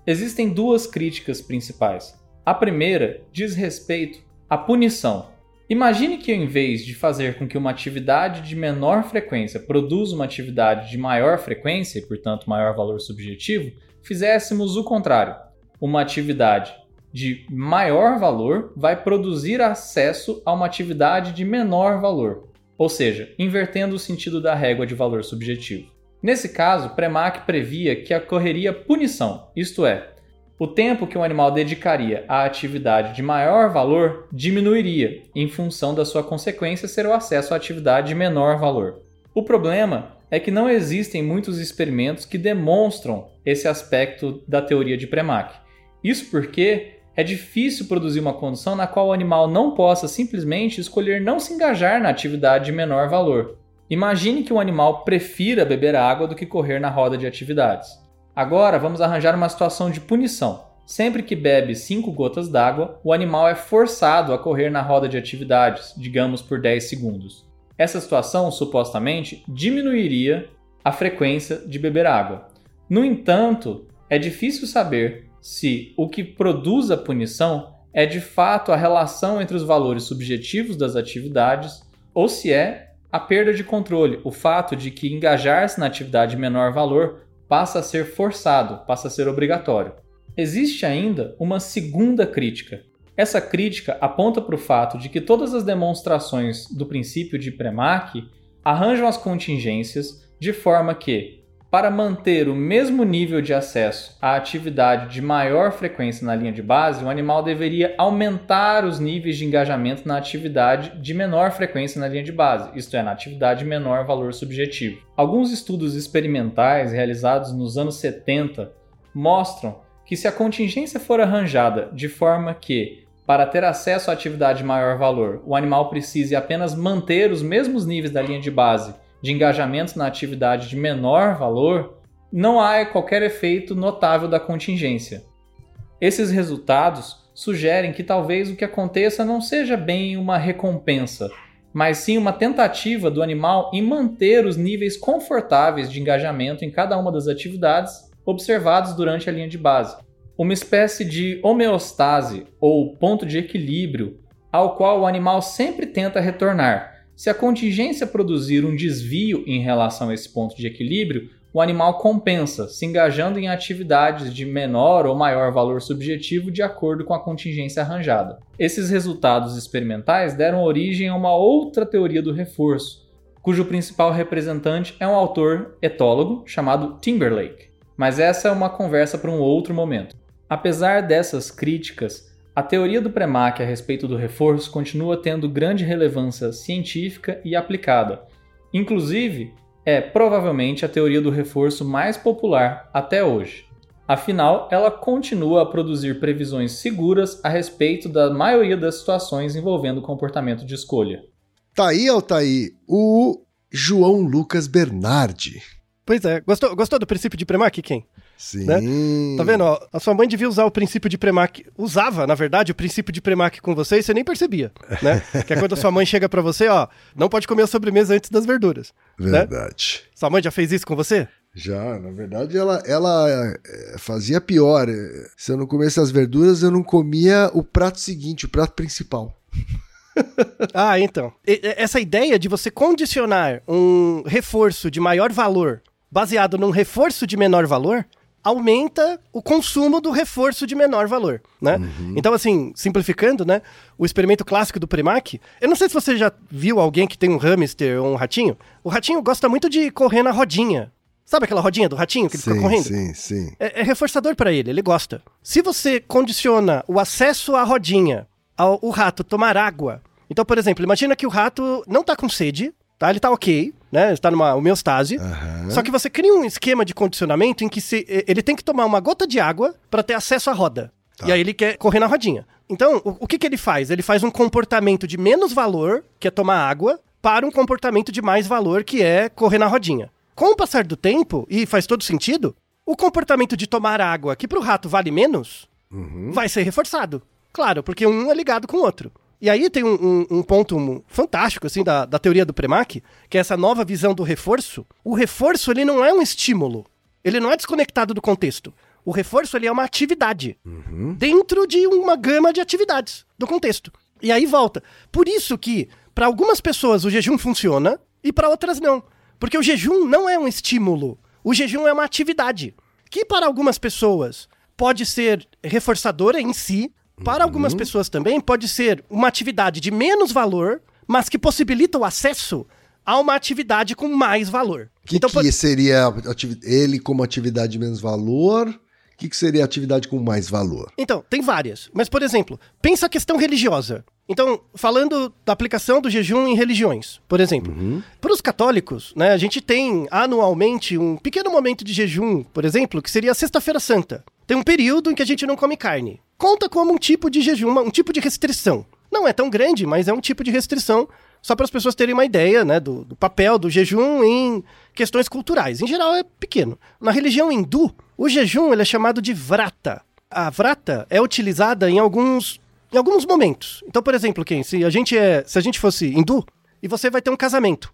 Existem duas críticas principais. A primeira diz respeito à punição. Imagine que, em vez de fazer com que uma atividade de menor frequência produza uma atividade de maior frequência e, portanto, maior valor subjetivo, fizéssemos o contrário uma atividade de maior valor vai produzir acesso a uma atividade de menor valor, ou seja, invertendo o sentido da régua de valor subjetivo. Nesse caso, Premack previa que ocorreria punição, isto é, o tempo que um animal dedicaria à atividade de maior valor diminuiria, em função da sua consequência ser o acesso à atividade de menor valor. O problema é que não existem muitos experimentos que demonstram esse aspecto da teoria de Premack. Isso porque é difícil produzir uma condição na qual o animal não possa simplesmente escolher não se engajar na atividade de menor valor. Imagine que um animal prefira beber água do que correr na roda de atividades. Agora vamos arranjar uma situação de punição. Sempre que bebe 5 gotas d'água, o animal é forçado a correr na roda de atividades, digamos por 10 segundos. Essa situação, supostamente, diminuiria a frequência de beber água. No entanto, é difícil saber se o que produz a punição é de fato a relação entre os valores subjetivos das atividades ou se é a perda de controle, o fato de que engajar-se na atividade de menor valor passa a ser forçado, passa a ser obrigatório. Existe ainda uma segunda crítica. Essa crítica aponta para o fato de que todas as demonstrações do princípio de Premack arranjam as contingências de forma que para manter o mesmo nível de acesso à atividade de maior frequência na linha de base, o animal deveria aumentar os níveis de engajamento na atividade de menor frequência na linha de base, isto é, na atividade de menor valor subjetivo. Alguns estudos experimentais realizados nos anos 70 mostram que se a contingência for arranjada de forma que para ter acesso à atividade de maior valor, o animal precise apenas manter os mesmos níveis da linha de base de engajamento na atividade de menor valor, não há qualquer efeito notável da contingência. Esses resultados sugerem que talvez o que aconteça não seja bem uma recompensa, mas sim uma tentativa do animal em manter os níveis confortáveis de engajamento em cada uma das atividades observados durante a linha de base. Uma espécie de homeostase ou ponto de equilíbrio ao qual o animal sempre tenta retornar, se a contingência produzir um desvio em relação a esse ponto de equilíbrio, o animal compensa, se engajando em atividades de menor ou maior valor subjetivo de acordo com a contingência arranjada. Esses resultados experimentais deram origem a uma outra teoria do reforço, cujo principal representante é um autor etólogo chamado Timberlake. Mas essa é uma conversa para um outro momento. Apesar dessas críticas, a teoria do Premack a respeito do reforço continua tendo grande relevância científica e aplicada. Inclusive, é provavelmente a teoria do reforço mais popular até hoje. Afinal, ela continua a produzir previsões seguras a respeito da maioria das situações envolvendo comportamento de escolha. Tá aí, Altair, o João Lucas Bernardi. Pois é. Gostou, gostou do princípio de Premack, quem? Sim. Né? Tá vendo? Ó, a sua mãe devia usar o princípio de Premack. Usava, na verdade, o princípio de Premack com você e você nem percebia, né? que é quando a sua mãe chega para você, ó, não pode comer a sobremesa antes das verduras. né? Verdade. Sua mãe já fez isso com você? Já, na verdade, ela, ela é, fazia pior. É, Se eu não comesse as verduras, eu não comia o prato seguinte, o prato principal. Ah, então. Essa ideia de você condicionar um reforço de maior valor baseado num reforço de menor valor aumenta o consumo do reforço de menor valor, né? Então, assim, simplificando, né? O experimento clássico do Premack, eu não sei se você já viu alguém que tem um hamster ou um ratinho. O ratinho gosta muito de correr na rodinha. Sabe aquela rodinha do ratinho que ele fica Sim, correndo? sim, sim. é, é reforçador pra ele, ele gosta. Se você condiciona o acesso à rodinha ao o rato tomar água. Então, por exemplo, imagina que o rato não tá com sede, tá? Ele tá ok, né? Está numa homeostase. Aham. Só que você cria um esquema de condicionamento em que se, ele tem que tomar uma gota de água para ter acesso à roda. E aí ele quer correr na rodinha. Então, o, o que, que ele faz? Ele faz um comportamento de menos valor, que é tomar água, para um comportamento de mais valor, que é correr na rodinha. Com o passar do tempo, e faz todo sentido, o comportamento de tomar água, que pro rato vale menos, vai ser reforçado. Claro, porque um é ligado com o outro. E aí tem um, um- um ponto fantástico, assim, da, da teoria do Premack, que é essa nova visão do reforço. O reforço, ele não é um estímulo. Ele não é desconectado do contexto. O reforço, ele é uma atividade. Dentro de uma gama de atividades do contexto. E aí volta. Por isso que, para algumas pessoas, o jejum funciona e para outras não. Porque o jejum não é um estímulo. O jejum é uma atividade. Que para algumas pessoas pode ser reforçadora em si, para algumas pessoas também pode ser uma atividade de menos valor, mas que possibilita o acesso a uma atividade com mais valor. O que, Então, que seria ativi- ele como atividade de menos valor? O que, que seria atividade com mais valor? Então, tem várias. Mas, por exemplo, pensa a questão religiosa. Então, falando da aplicação do jejum em religiões, por exemplo. Para os católicos, né, a gente tem anualmente um pequeno momento de jejum, por exemplo, que seria a Sexta-feira Santa. Tem um período em que a gente não come carne. Conta como um tipo de jejum, um tipo de restrição. Não é tão grande, mas é um tipo de restrição, só para as pessoas terem uma ideia né, do, do papel do jejum em questões culturais. Em geral, é pequeno. Na religião hindu, o jejum ele é chamado de vrata. A vrata é utilizada em alguns, em alguns momentos. Então, por exemplo, quem se a gente é, se a gente fosse hindu e você vai ter um casamento,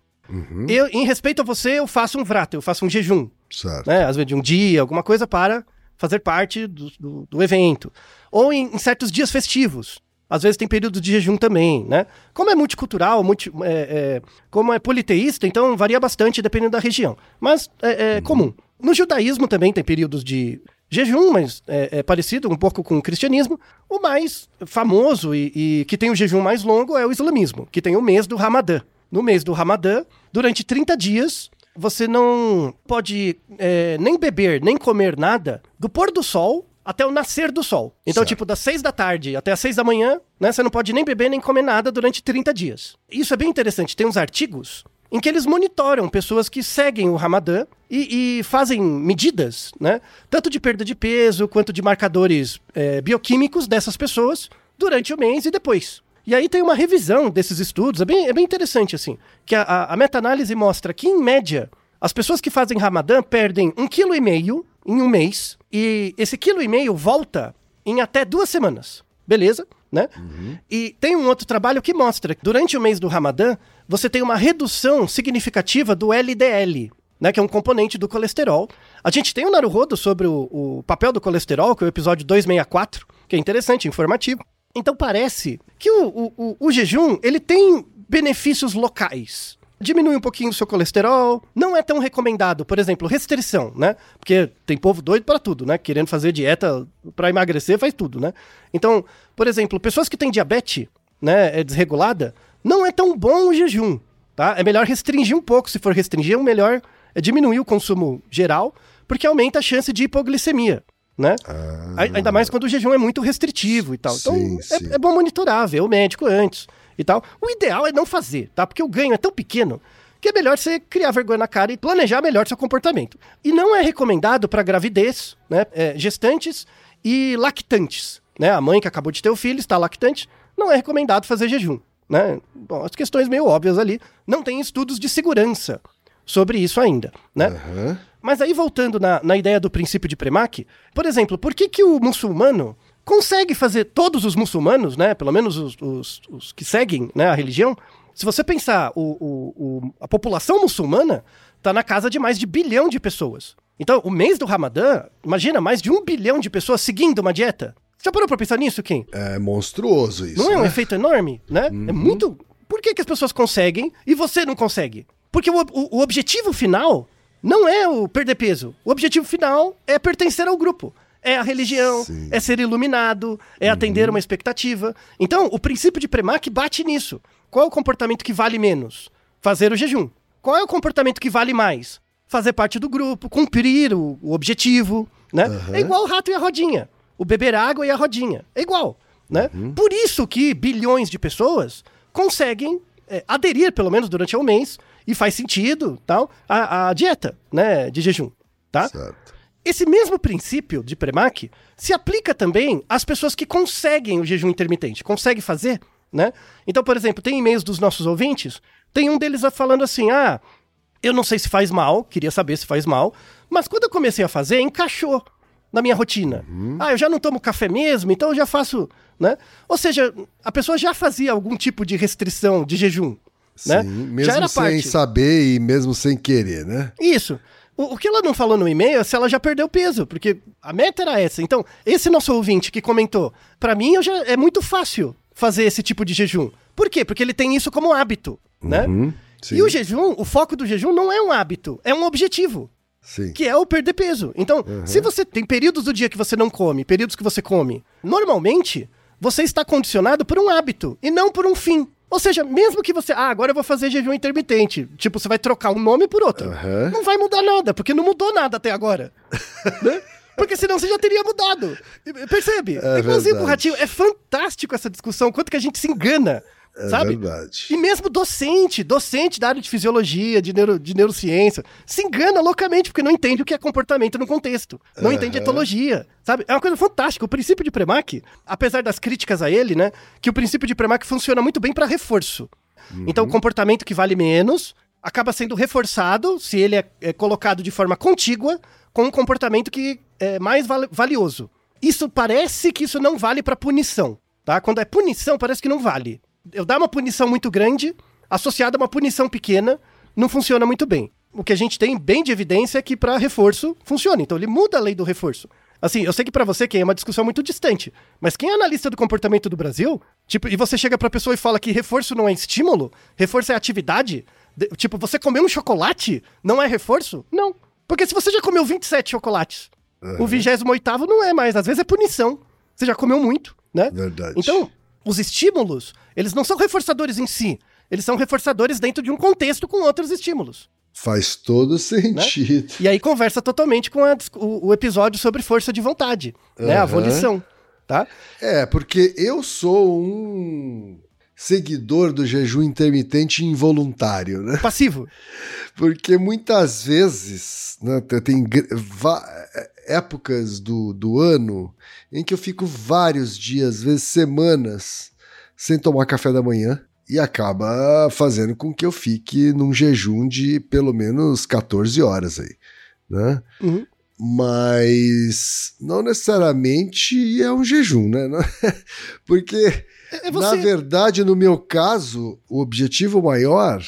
eu, em respeito a você, eu faço um vrata, eu faço um jejum Certo. né? Às vezes de um dia, alguma coisa para fazer parte do, do, do evento. Ou em, em certos dias festivos. Às vezes tem períodos de jejum também, né? Como é multicultural, multi, é, é, como é politeísta, então varia bastante dependendo da região. Mas é, é comum. No judaísmo também tem períodos de jejum, mas é, é parecido um pouco com o cristianismo. O mais famoso e, e que tem o jejum mais longo é o islamismo, que tem o mês do Ramadã. No mês do Ramadã, durante 30 dias, você não pode é, nem beber, nem comer nada do pôr do sol até o nascer do sol. Então, Certo. tipo, das 6 da tarde até as 6 da manhã, né? Você não pode nem beber, nem comer nada durante 30 dias. Isso é bem interessante. Tem uns artigos em que eles monitoram pessoas que seguem o Ramadã e, e fazem medidas, né? Tanto de perda de peso quanto de marcadores é, bioquímicos dessas pessoas durante o mês e depois. E aí tem uma revisão desses estudos, é bem, é bem interessante, assim, que a, a- meta-análise mostra que, em média, as pessoas que fazem Ramadã perdem um quilo e meio em um mês, e esse quilo e meio volta em até duas semanas. Beleza, né? E tem um outro trabalho que mostra que durante o mês do Ramadã, você tem uma redução significativa do LDL, né, que é um componente do colesterol. A gente tem um Naruhodo sobre o, o papel do colesterol, que é o episódio 264, que é interessante, informativo. Então parece que o, o, o, o jejum, ele tem benefícios locais. Diminui um pouquinho o seu colesterol, não é tão recomendado, por exemplo, restrição, né? Porque tem povo doido para tudo, né? Querendo fazer dieta para emagrecer, faz tudo, né? Então, por exemplo, pessoas que têm diabetes, né, é desregulada, não é tão bom o jejum. tá? É melhor restringir um pouco, se for restringir, o melhor é diminuir o consumo geral, porque aumenta a chance de hipoglicemia, né? Ah, Ainda mais quando o jejum é muito restritivo e tal. Então, Sim, é, sim. é bom monitorar, ver o médico antes e tal. O ideal é não fazer, tá? Porque o ganho é tão pequeno que é melhor você criar vergonha na cara e planejar melhor seu comportamento. E não é recomendado para gravidez, né? É, gestantes e lactantes, né? A mãe que acabou de ter o filho está lactante, não é recomendado fazer jejum, né? Bom, as questões meio óbvias ali. Não tem estudos de segurança sobre isso ainda, né? aham. Mas aí, voltando na, na ideia do princípio de Premack, por exemplo, por que, que o muçulmano consegue fazer, todos os muçulmanos, né, pelo menos os, os- os que seguem né, a religião, se você pensar, o, o- o- a população muçulmana está na casa de mais de bilhão de pessoas. Então, o mês do Ramadã, imagina, mais de um bilhão de pessoas seguindo uma dieta. Já parou pra pensar nisso, Kim? É monstruoso isso. Não é um né? efeito enorme, né? É muito. Por que, que as pessoas conseguem e você não consegue? Porque o, o- o objetivo final não é o perder peso. O objetivo final é pertencer ao grupo. É a religião, Sim. é ser iluminado, é atender uma expectativa. Então, o princípio de Premack bate nisso. Qual é o comportamento que vale menos? Fazer o jejum. Qual é o comportamento que vale mais? Fazer parte do grupo, cumprir o, o objetivo, né? É igual o rato e a rodinha. O beber água e a rodinha. É igual, né? Por isso que bilhões de pessoas conseguem é, aderir, pelo menos durante um mês, e faz sentido, tal, a, a dieta, né, de jejum, tá? Certo. Esse mesmo princípio de Premack se aplica também às pessoas que conseguem o jejum intermitente, conseguem fazer, né? Então, por exemplo, tem e-mails dos nossos ouvintes, tem um deles falando assim: "Ah, eu não sei se faz mal, queria saber se faz mal, mas quando eu comecei a fazer, encaixou na minha rotina. Ah, eu já não tomo café mesmo, então eu já faço, né? Ou seja, a pessoa já fazia algum tipo de restrição de jejum, né? Mesmo já era sem parte. saber e mesmo sem querer, né? Isso. O, que ela não falou no e-mail é se ela já perdeu peso, porque a meta era essa. Então, esse nosso ouvinte que comentou, pra mim já é muito fácil fazer esse tipo de jejum. Por quê? Porque ele tem isso como hábito, né? Hum, sim, E o jejum, o foco do jejum não é um hábito, é um objetivo, sim. que é o perder peso. Então, se você tem períodos do dia que você não come, períodos que você come, normalmente você está condicionado por um hábito e não por um fim. Ou seja, mesmo que você, ah, agora eu vou fazer jejum intermitente, tipo, você vai trocar um nome por outro. Aham. Não vai mudar nada, porque não mudou nada até agora. né? Porque senão você já teria mudado. Percebe? É pro verdade. ratinho. É fantástico essa discussão, quanto que a gente se engana. É sabe? verdade. E mesmo docente, docente da área de fisiologia, de, neuro, de neurociência, se engana loucamente porque não entende o que é comportamento no contexto. Não entende etologia, sabe? É uma coisa fantástica. O princípio de Premack, apesar das críticas a ele, né, que o princípio de Premack funciona muito bem para reforço. Então, o comportamento que vale menos acaba sendo reforçado se ele é, é colocado de forma contígua com um comportamento que é mais vali- valioso. Isso parece que isso não vale para punição, tá? Quando é punição, parece que não vale. Eu dar uma punição muito grande associada a uma punição pequena não funciona muito bem. O que a gente tem bem de evidência é que para reforço funciona. Então ele muda a lei do reforço. Assim, eu sei que pra você, quem é uma discussão muito distante, mas quem é analista do comportamento do Brasil, tipo, e você chega pra pessoa e fala que reforço não é estímulo, reforço é atividade, de- tipo, você comeu um chocolate não é reforço? Não. Porque se você já comeu 27 chocolates, o 28 não é mais, às vezes é punição. Você já comeu muito, né? Verdade. Então, os estímulos, eles não são reforçadores em si, eles são reforçadores dentro de um contexto com outros estímulos. Faz todo sentido. E aí conversa totalmente com a o, o episódio sobre força de vontade, né? A volição, tá? É, porque eu sou um seguidor do jejum intermitente involuntário, né? Passivo. Porque muitas vezes né, te- tem épocas do, do ano em que eu fico vários dias, às vezes semanas, sem tomar café da manhã e acaba fazendo com que eu fique num jejum de pelo menos 14 horas aí, né? Uhum. Mas não necessariamente é um jejum, né? Porque É na você. verdade, no meu caso, o objetivo maior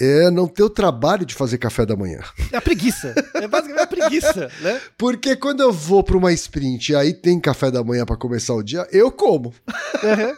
é não ter o trabalho de fazer café da manhã. É a preguiça. É basicamente a preguiça, né? Porque quando eu vou para uma sprint e aí tem café da manhã para começar o dia, eu como. Uhum.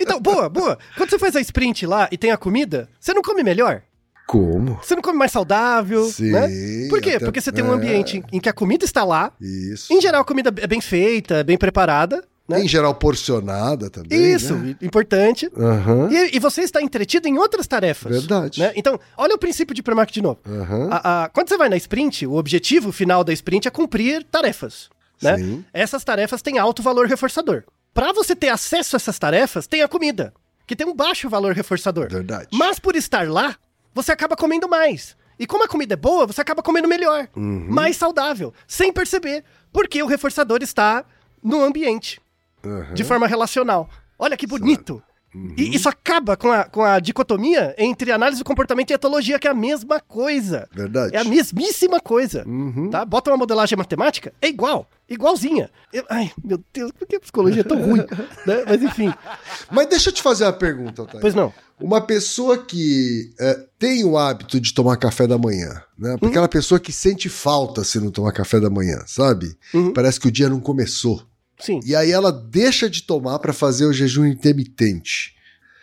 Então, boa, boa. Quando você faz a sprint lá e tem a comida, você não come melhor? Como? Você não come mais saudável, Sim, né? Por quê? até- Porque você tem um é. ambiente em- em que a comida está lá, Isso. Em geral, a comida é bem feita, é bem preparada, Né? Em geral, porcionada também. Isso, né? importante. Aham. E, e você está entretido em outras tarefas. Verdade. né? Então, olha o princípio de Primark de novo. Aham. A- a- quando você vai na sprint, o objetivo final da sprint é cumprir tarefas. Né? Sim. Essas tarefas têm alto valor reforçador. Para você ter acesso a essas tarefas, tem a comida, que tem um baixo valor reforçador. Verdade. Mas por estar lá, você acaba comendo mais. E como a comida é boa, você acaba comendo melhor, Uhum. mais saudável, sem perceber, porque o reforçador está no ambiente, Aham. de forma relacional. Olha que bonito. Uhum. E isso acaba com a, com a dicotomia entre análise do comportamento e etologia, que é a mesma coisa. Verdade. É a mesmíssima coisa. Uhum. Tá? Bota uma modelagem matemática, é igual. Igualzinha. Eu- ai, meu Deus, por que a psicologia é tão ruim? Né? Mas enfim. Mas deixa eu te fazer uma pergunta, Otávio. Pois não. Uma pessoa que é, tem o hábito de tomar café da manhã, né? Hum. Aquela pessoa que sente falta se não tomar café da manhã, sabe? Uhum. Parece que o dia não começou. Sim. E aí ela deixa de tomar para fazer o jejum intermitente.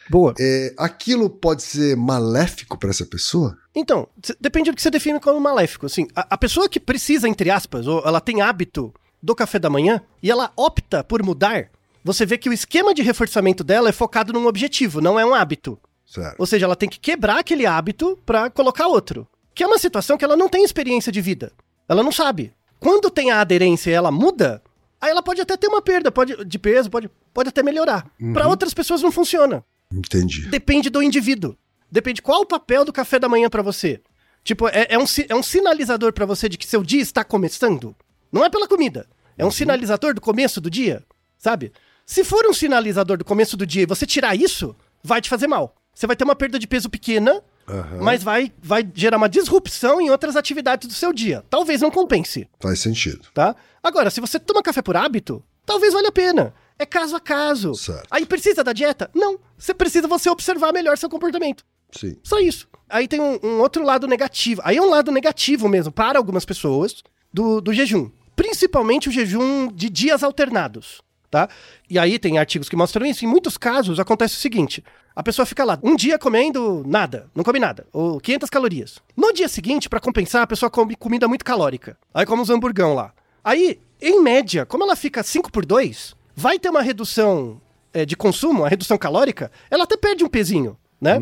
Boa. É, aquilo pode ser maléfico para essa pessoa? Então, depende do que você define como maléfico. Assim, a, a pessoa que precisa, entre aspas, ou ela tem hábito do café da manhã e ela opta por mudar, você vê que o esquema de reforçamento dela é focado num objetivo, não é um hábito. Certo. Ou seja, ela tem que quebrar aquele hábito pra colocar outro. Que é uma situação que ela não tem experiência de vida. Ela não sabe. Quando tem a aderência e ela muda, aí ela pode até ter uma perda pode, de peso, pode, pode até melhorar. Pra outras pessoas não funciona. Entendi. Depende do indivíduo. Depende qual o papel do café da manhã pra você. Tipo, é, é um, é um sinalizador pra você de que seu dia está começando. Não é pela comida. É um sinalizador do começo do dia, sabe? Se for um sinalizador do começo do dia e você tirar isso, vai te fazer mal. Você vai ter uma perda de peso pequena, Aham. mas vai, vai gerar uma disrupção em outras atividades do seu dia. Talvez não compense, Faz sentido. tá? Agora, se você toma café por hábito, talvez valha a pena. É caso a caso. Certo. Aí precisa da dieta? Não. Você precisa você observar melhor seu comportamento. Sim. Só isso. Aí tem um, um outro lado negativo. Aí é um lado negativo mesmo para algumas pessoas do, do jejum. Principalmente o jejum de dias alternados, tá? E aí tem artigos que mostram isso. Em muitos casos acontece o seguinte: a pessoa fica lá um dia comendo nada, não come nada, ou 500 calorias. No dia seguinte, para compensar, a pessoa come comida muito calórica. Aí come uns hamburgão lá. Aí, em média, como ela fica 5 por 2, vai ter uma redução é, de consumo, a redução calórica, ela até perde um pezinho, né?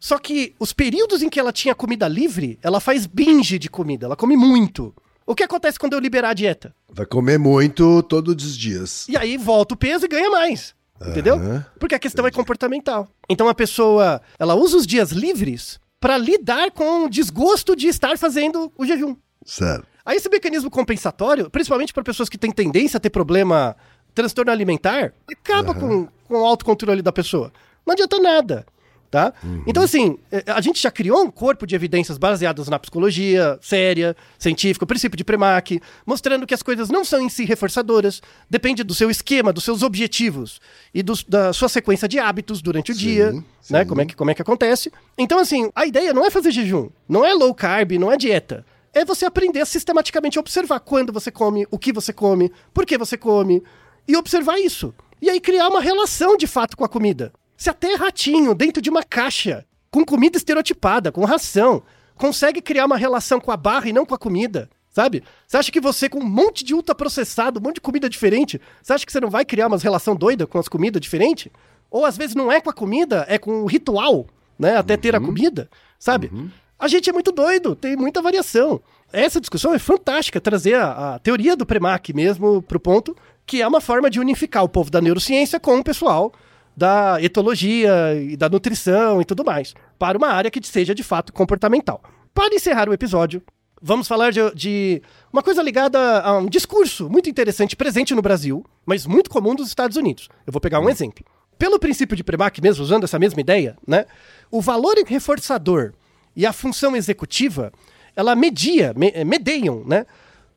Só que os períodos em que ela tinha comida livre, ela faz binge de comida, ela come muito. O que acontece quando eu liberar a dieta? Vai comer muito todos os dias. E aí volta o peso e ganha mais. Entendeu? Aham. Porque a questão é comportamental. Então a pessoa, ela usa os dias livres para lidar com o desgosto de estar fazendo o jejum. Certo. Aí esse mecanismo compensatório, principalmente para pessoas que têm tendência a ter problema, transtorno alimentar, acaba com, com o autocontrole da pessoa. Não adianta nada. Tá? Então, assim, eh, a gente já criou um corpo de evidências baseadas na psicologia séria, científica, o princípio de Premack, mostrando que as coisas não são em si reforçadoras, depende do seu esquema, dos seus objetivos e dos- da sua sequência de hábitos durante o Sim, dia, né? sim. Como é, que, como é que acontece. Então, assim, a ideia não é fazer jejum, não é low carb, não é dieta. É você aprender a sistematicamente observar quando você come, o que você come, por que você come, e observar isso. E aí criar uma relação de fato com a comida. Se até ratinho, dentro de uma caixa, com comida estereotipada, com ração, consegue criar uma relação com a barra e não com a comida, sabe? Você acha que você, com um monte de ultraprocessado, um monte de comida diferente, você acha que você não vai criar umas relação doida com as comidas diferentes? Ou às vezes não é com a comida, é com o ritual, né? Até ter a comida, sabe? A gente é muito doido, tem muita variação. Essa discussão é fantástica, trazer a, a teoria do Premack mesmo pro ponto, que é uma forma de unificar o povo da neurociência com o pessoal da etologia e da nutrição e tudo mais, para uma área que seja de fato comportamental. Para encerrar o episódio, vamos falar de, de uma coisa ligada a um discurso muito interessante presente no Brasil, mas muito comum nos Estados Unidos. Eu vou pegar um exemplo. Pelo princípio de Premack mesmo, usando essa mesma ideia, né? O valor reforçador e a função executiva, ela media, me, eh, medeiam, né?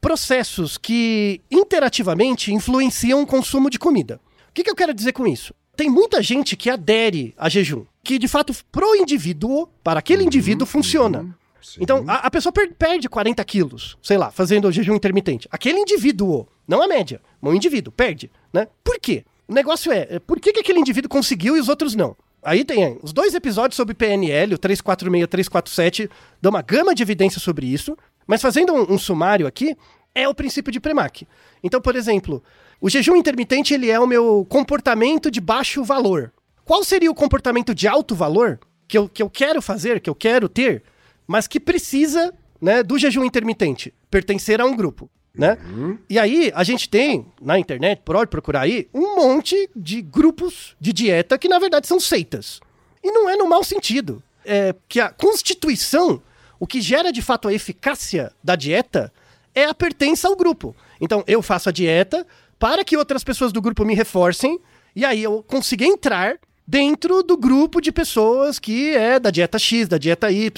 Processos que interativamente influenciam o consumo de comida. O que, que eu quero dizer com isso? Tem muita gente que adere a jejum, que de fato, pro indivíduo, para aquele indivíduo, funciona. Então, a, a pessoa per- perde 40 quilos, sei lá, fazendo o jejum intermitente. Aquele indivíduo, não a média, mas o indivíduo perde, né? Por quê? O negócio é, é, por que, que aquele indivíduo conseguiu e os outros não? Aí tem os dois episódios sobre PNL, o 346 e 347, dão uma gama de evidências sobre isso, mas fazendo um, um sumário aqui, é o princípio de Premack. Então, por exemplo, o jejum intermitente ele é o meu comportamento de baixo valor. Qual seria o comportamento de alto valor que eu, que eu quero fazer, que eu quero ter, mas que precisa né, do jejum intermitente? Pertencer a um grupo. Né? E aí, a gente tem na internet, pode procurar aí, um monte de grupos de dieta que na verdade são seitas. E não é no mau sentido. É que a constituição, o que gera de fato a eficácia da dieta, é a pertença ao grupo. Então, eu faço a dieta para que outras pessoas do grupo me reforcem, e aí eu consigo entrar dentro do grupo de pessoas que é da dieta X, da dieta Y,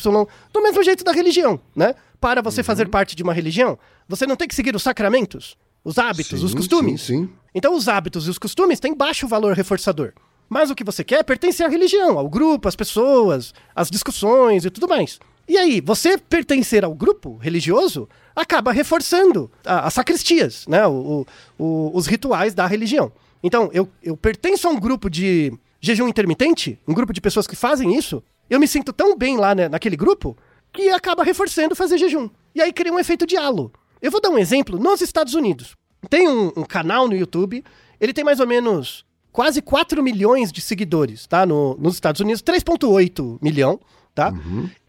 do mesmo jeito da religião, né? Para você fazer parte de uma religião, você não tem que seguir os sacramentos, os hábitos, Sim, os costumes. sim, sim. Então, os hábitos e os costumes têm baixo valor reforçador. Mas o que você quer pertence à religião, ao grupo, às pessoas, às discussões e tudo mais. E aí, você pertencer ao grupo religioso acaba reforçando as sacristias, né? O- o- o- os rituais da religião. Então, eu, eu pertenço a um grupo de jejum intermitente, um grupo de pessoas que fazem isso, eu me sinto tão bem lá né, naquele grupo que acaba reforçando fazer jejum. E aí cria um efeito de halo. Eu vou dar um exemplo nos Estados Unidos. Tem um, um canal no YouTube, ele tem mais ou menos quase 4 milhões de seguidores, tá? No, nos Estados Unidos, 3,8 milhão, tá?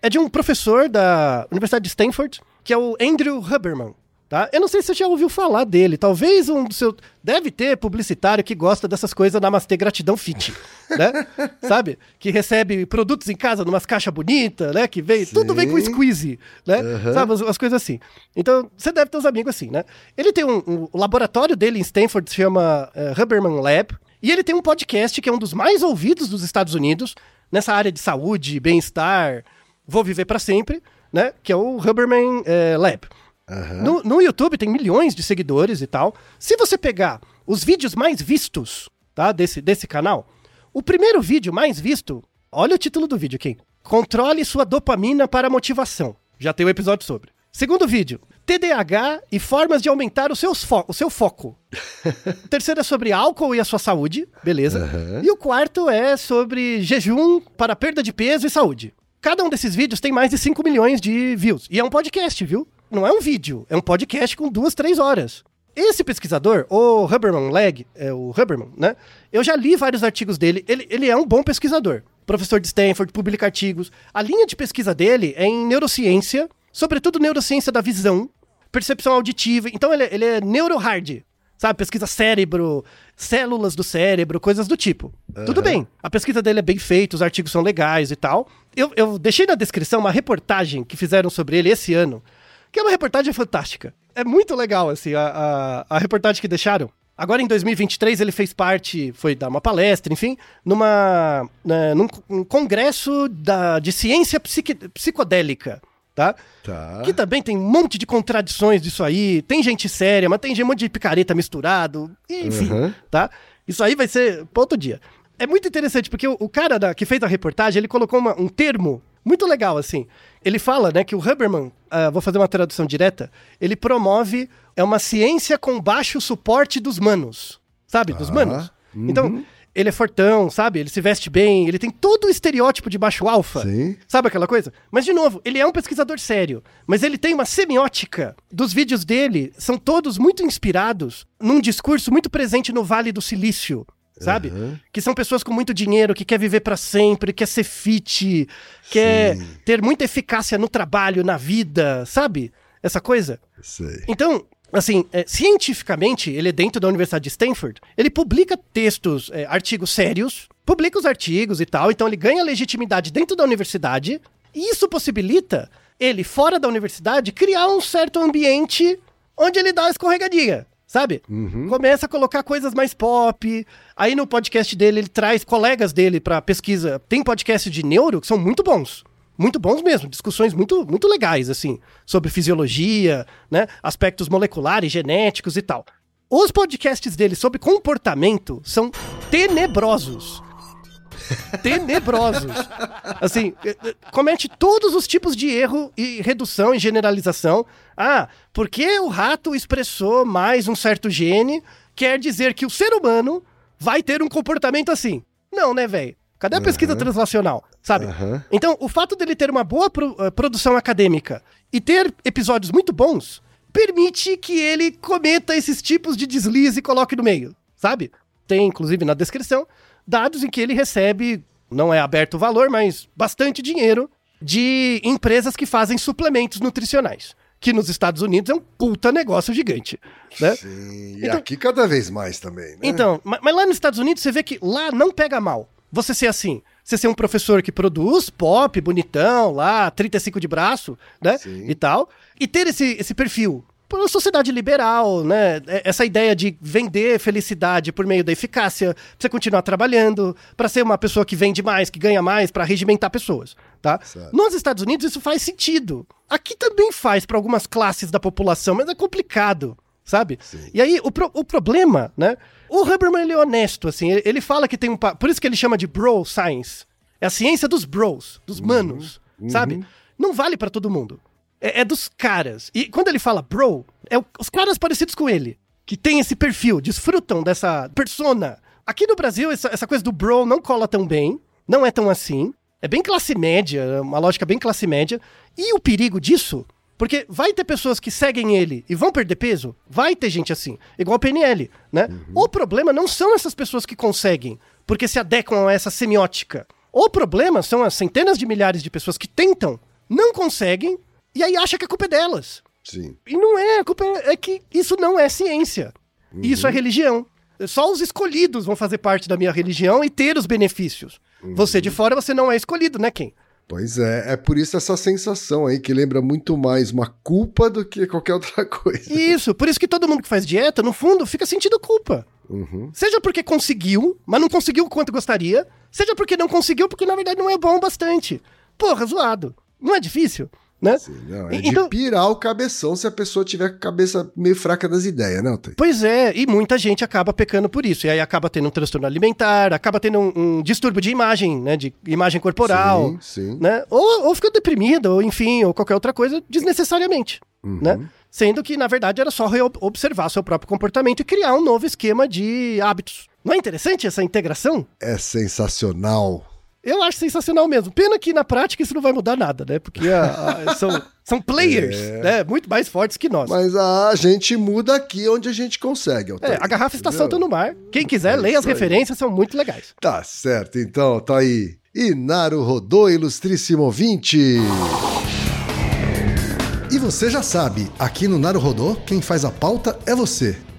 É de um professor da Universidade de Stanford, que é o Andrew Huberman, tá? Eu não sei se você já ouviu falar dele, talvez um do seu... Deve ter publicitário que gosta dessas coisas Namastê Gratidão Fit, né? Sabe? Que recebe produtos em casa numas caixas bonitas, né? Que vem... Tudo vem com Sim. squeeze, né? Aham. Sabe? As, as coisas assim. Então, você deve ter uns amigos assim, né? Ele tem um, um- o laboratório dele em Stanford se chama eh, Huberman Lab. E ele tem um podcast que é um dos mais ouvidos dos Estados Unidos, nessa área de saúde, bem-estar, vou viver para sempre, né? Que é o Huberman eh, Lab. Aham. No, no YouTube tem milhões de seguidores e tal. Se você pegar os vídeos mais vistos, tá? Desse, desse canal, o primeiro vídeo mais visto, olha o título do vídeo aqui. Controle sua dopamina para motivação. Já tem um episódio sobre. Segundo vídeo, TDAH e formas de aumentar o, seus fo- o seu foco. O terceiro é sobre álcool e a sua saúde, beleza. Aham. E o quarto é sobre jejum para perda de peso e saúde. Cada um desses vídeos tem mais de 5 milhões de views. E é um podcast, viu? Não é um vídeo, é um podcast com duas, três horas. Esse pesquisador, o Huberman Leg, é o Huberman, né? Eu já li vários artigos dele. Ele, ele é um bom pesquisador. Professor de Stanford, publica artigos. A linha de pesquisa dele é em neurociência, sobretudo neurociência da visão, percepção auditiva. Então ele, é- ele é neurohard, sabe? Pesquisa cérebro, células do cérebro, coisas do tipo. Tudo bem. A pesquisa dele é bem feita, os artigos são legais e tal. Eu, eu deixei na descrição uma reportagem que fizeram sobre ele esse ano, que é uma reportagem fantástica. É muito legal, assim, a, a, a reportagem que deixaram. Agora, em 2023, ele fez parte, foi dar uma palestra, enfim, numa, né, num, um congresso da, de ciência psique- psicodélica, tá? Tá. Que também tem um monte de contradições disso aí. Tem gente séria, mas tem um monte de picareta misturado. Enfim, Uhum. tá? Isso aí vai ser pra outro dia. É muito interessante, porque o, o cara da- que fez a reportagem, ele colocou uma- um termo muito legal, assim. Ele fala, né, que o Huberman, ah, vou fazer uma tradução direta, ele promove é uma ciência com baixo suporte dos manos. Sabe? Dos Tá. manos. Uhum. Então, ele é fortão, sabe? Ele se veste bem, ele tem todo o estereótipo de baixo alfa. Sim. Sabe aquela coisa? Mas, de novo, ele é um pesquisador sério. Mas ele tem uma semiótica. Dos vídeos dele, são todos muito inspirados num discurso muito presente no Vale do Silício. Sabe? Aham. Que são pessoas com muito dinheiro, que quer viver pra sempre, quer ser fit, quer Sim. ter muita eficácia no trabalho, na vida, sabe? Essa coisa. Sei. Então, assim, é, cientificamente, ele é dentro da Universidade de Stanford, ele publica textos, é, artigos sérios, publica os artigos e tal, então ele ganha legitimidade dentro da universidade, e isso possibilita ele, fora da universidade, criar um certo ambiente onde ele dá a escorregadinha. Sabe? Começa a colocar coisas mais pop. Aí no podcast dele, ele traz colegas dele pra pesquisa. Tem podcast de neuro que são muito bons. Muito bons mesmo, discussões muito, muito legais, assim, sobre fisiologia, né? Aspectos moleculares, genéticos e tal. Os podcasts dele sobre comportamento são tenebrosos. Tenebrosos. Assim, eh, eh, comete todos os tipos de erro e redução e generalização. Ah, porque o rato expressou mais um certo gene, quer dizer que o ser humano vai ter um comportamento assim. Não, né, velho? Cadê a pesquisa translacional? Sabe? Aham. Então, o fato dele ter uma boa pro- eh, produção acadêmica e ter episódios muito bons permite que ele cometa esses tipos de deslize e coloque no meio, sabe? Tem, inclusive, na descrição, dados em que ele recebe, não é aberto o valor, mas bastante dinheiro de empresas que fazem suplementos nutricionais. Que nos Estados Unidos é um puta negócio gigante. Né? Sim, e então, aqui cada vez mais também, né? Então, mas lá nos Estados Unidos você vê que lá não pega mal. Você ser assim, você ser um professor que produz pop, bonitão, lá, 35 de braço, né? Sim. E tal. E ter esse, esse perfil por uma sociedade liberal, né? É, essa ideia de vender felicidade por meio da eficácia, pra você continuar trabalhando, para ser uma pessoa que vende mais, que ganha mais, para regimentar pessoas, tá? Certo. Nos Estados Unidos isso faz sentido. Aqui também faz para algumas classes da população, mas é complicado, sabe? Sim. E aí o, pro, o problema, né? O Huberman ele é honesto, assim, ele, fala que tem um, por isso que ele chama de bro science. É a ciência dos bros, dos uhum. manos, uhum. sabe? Não vale para todo mundo é, é, dos caras. E quando ele fala bro, é os caras parecidos com ele, que tem esse perfil, desfrutam dessa persona. Aqui no Brasil, essa, essa coisa do bro não cola tão bem, não é tão assim. É bem classe média, uma lógica bem classe média. E o perigo disso porque vai ter pessoas que seguem ele e vão perder peso? Vai ter gente assim. Igual o PNL, né? Uhum. O problema não são essas pessoas que conseguem, porque se adequam a essa semiótica. O problema são as centenas de milhares de pessoas que tentam, não conseguem e aí acha que a culpa é delas. Sim. E não é, a culpa é, que isso não é ciência. Uhum. Isso é religião. Só os escolhidos vão fazer parte da minha religião e ter os benefícios. Uhum. Você de fora, você não é escolhido, né, quem? Pois é, é por isso essa sensação aí que lembra muito mais uma culpa do que qualquer outra coisa. Isso, por isso que todo mundo que faz dieta, no fundo, fica sentindo culpa. Uhum. Seja porque conseguiu, mas não conseguiu o quanto gostaria, seja porque não conseguiu, porque na verdade não é bom o bastante. Porra, zoado. Não é difícil? Né? Sim, não, é então, de pirar o cabeção se a pessoa tiver a cabeça meio fraca das ideias, né, Otávio? Pois é, e muita gente acaba pecando por isso. E aí acaba tendo um transtorno alimentar, acaba tendo um, um distúrbio de imagem, né? De imagem corporal. Sim, sim. Né? Ou, ou fica deprimido, ou enfim, ou qualquer outra coisa, desnecessariamente. Uhum. Né? Sendo que, na verdade, era só observar seu próprio comportamento e criar um novo esquema de hábitos. Não é interessante essa integração? É sensacional. Eu acho sensacional mesmo. Pena que na prática isso não vai mudar nada, né? Porque a, a, são, são players, é. né? Muito mais fortes que nós. Mas a gente muda aqui onde a gente consegue. É, a garrafa está solta no mar. Quem quiser, é leia as referências, são muito legais. Tá certo, então, tá aí. Inaru Rodô, ilustríssimo ouvinte. E você já sabe, aqui no Naru Rodô, quem faz a pauta é você.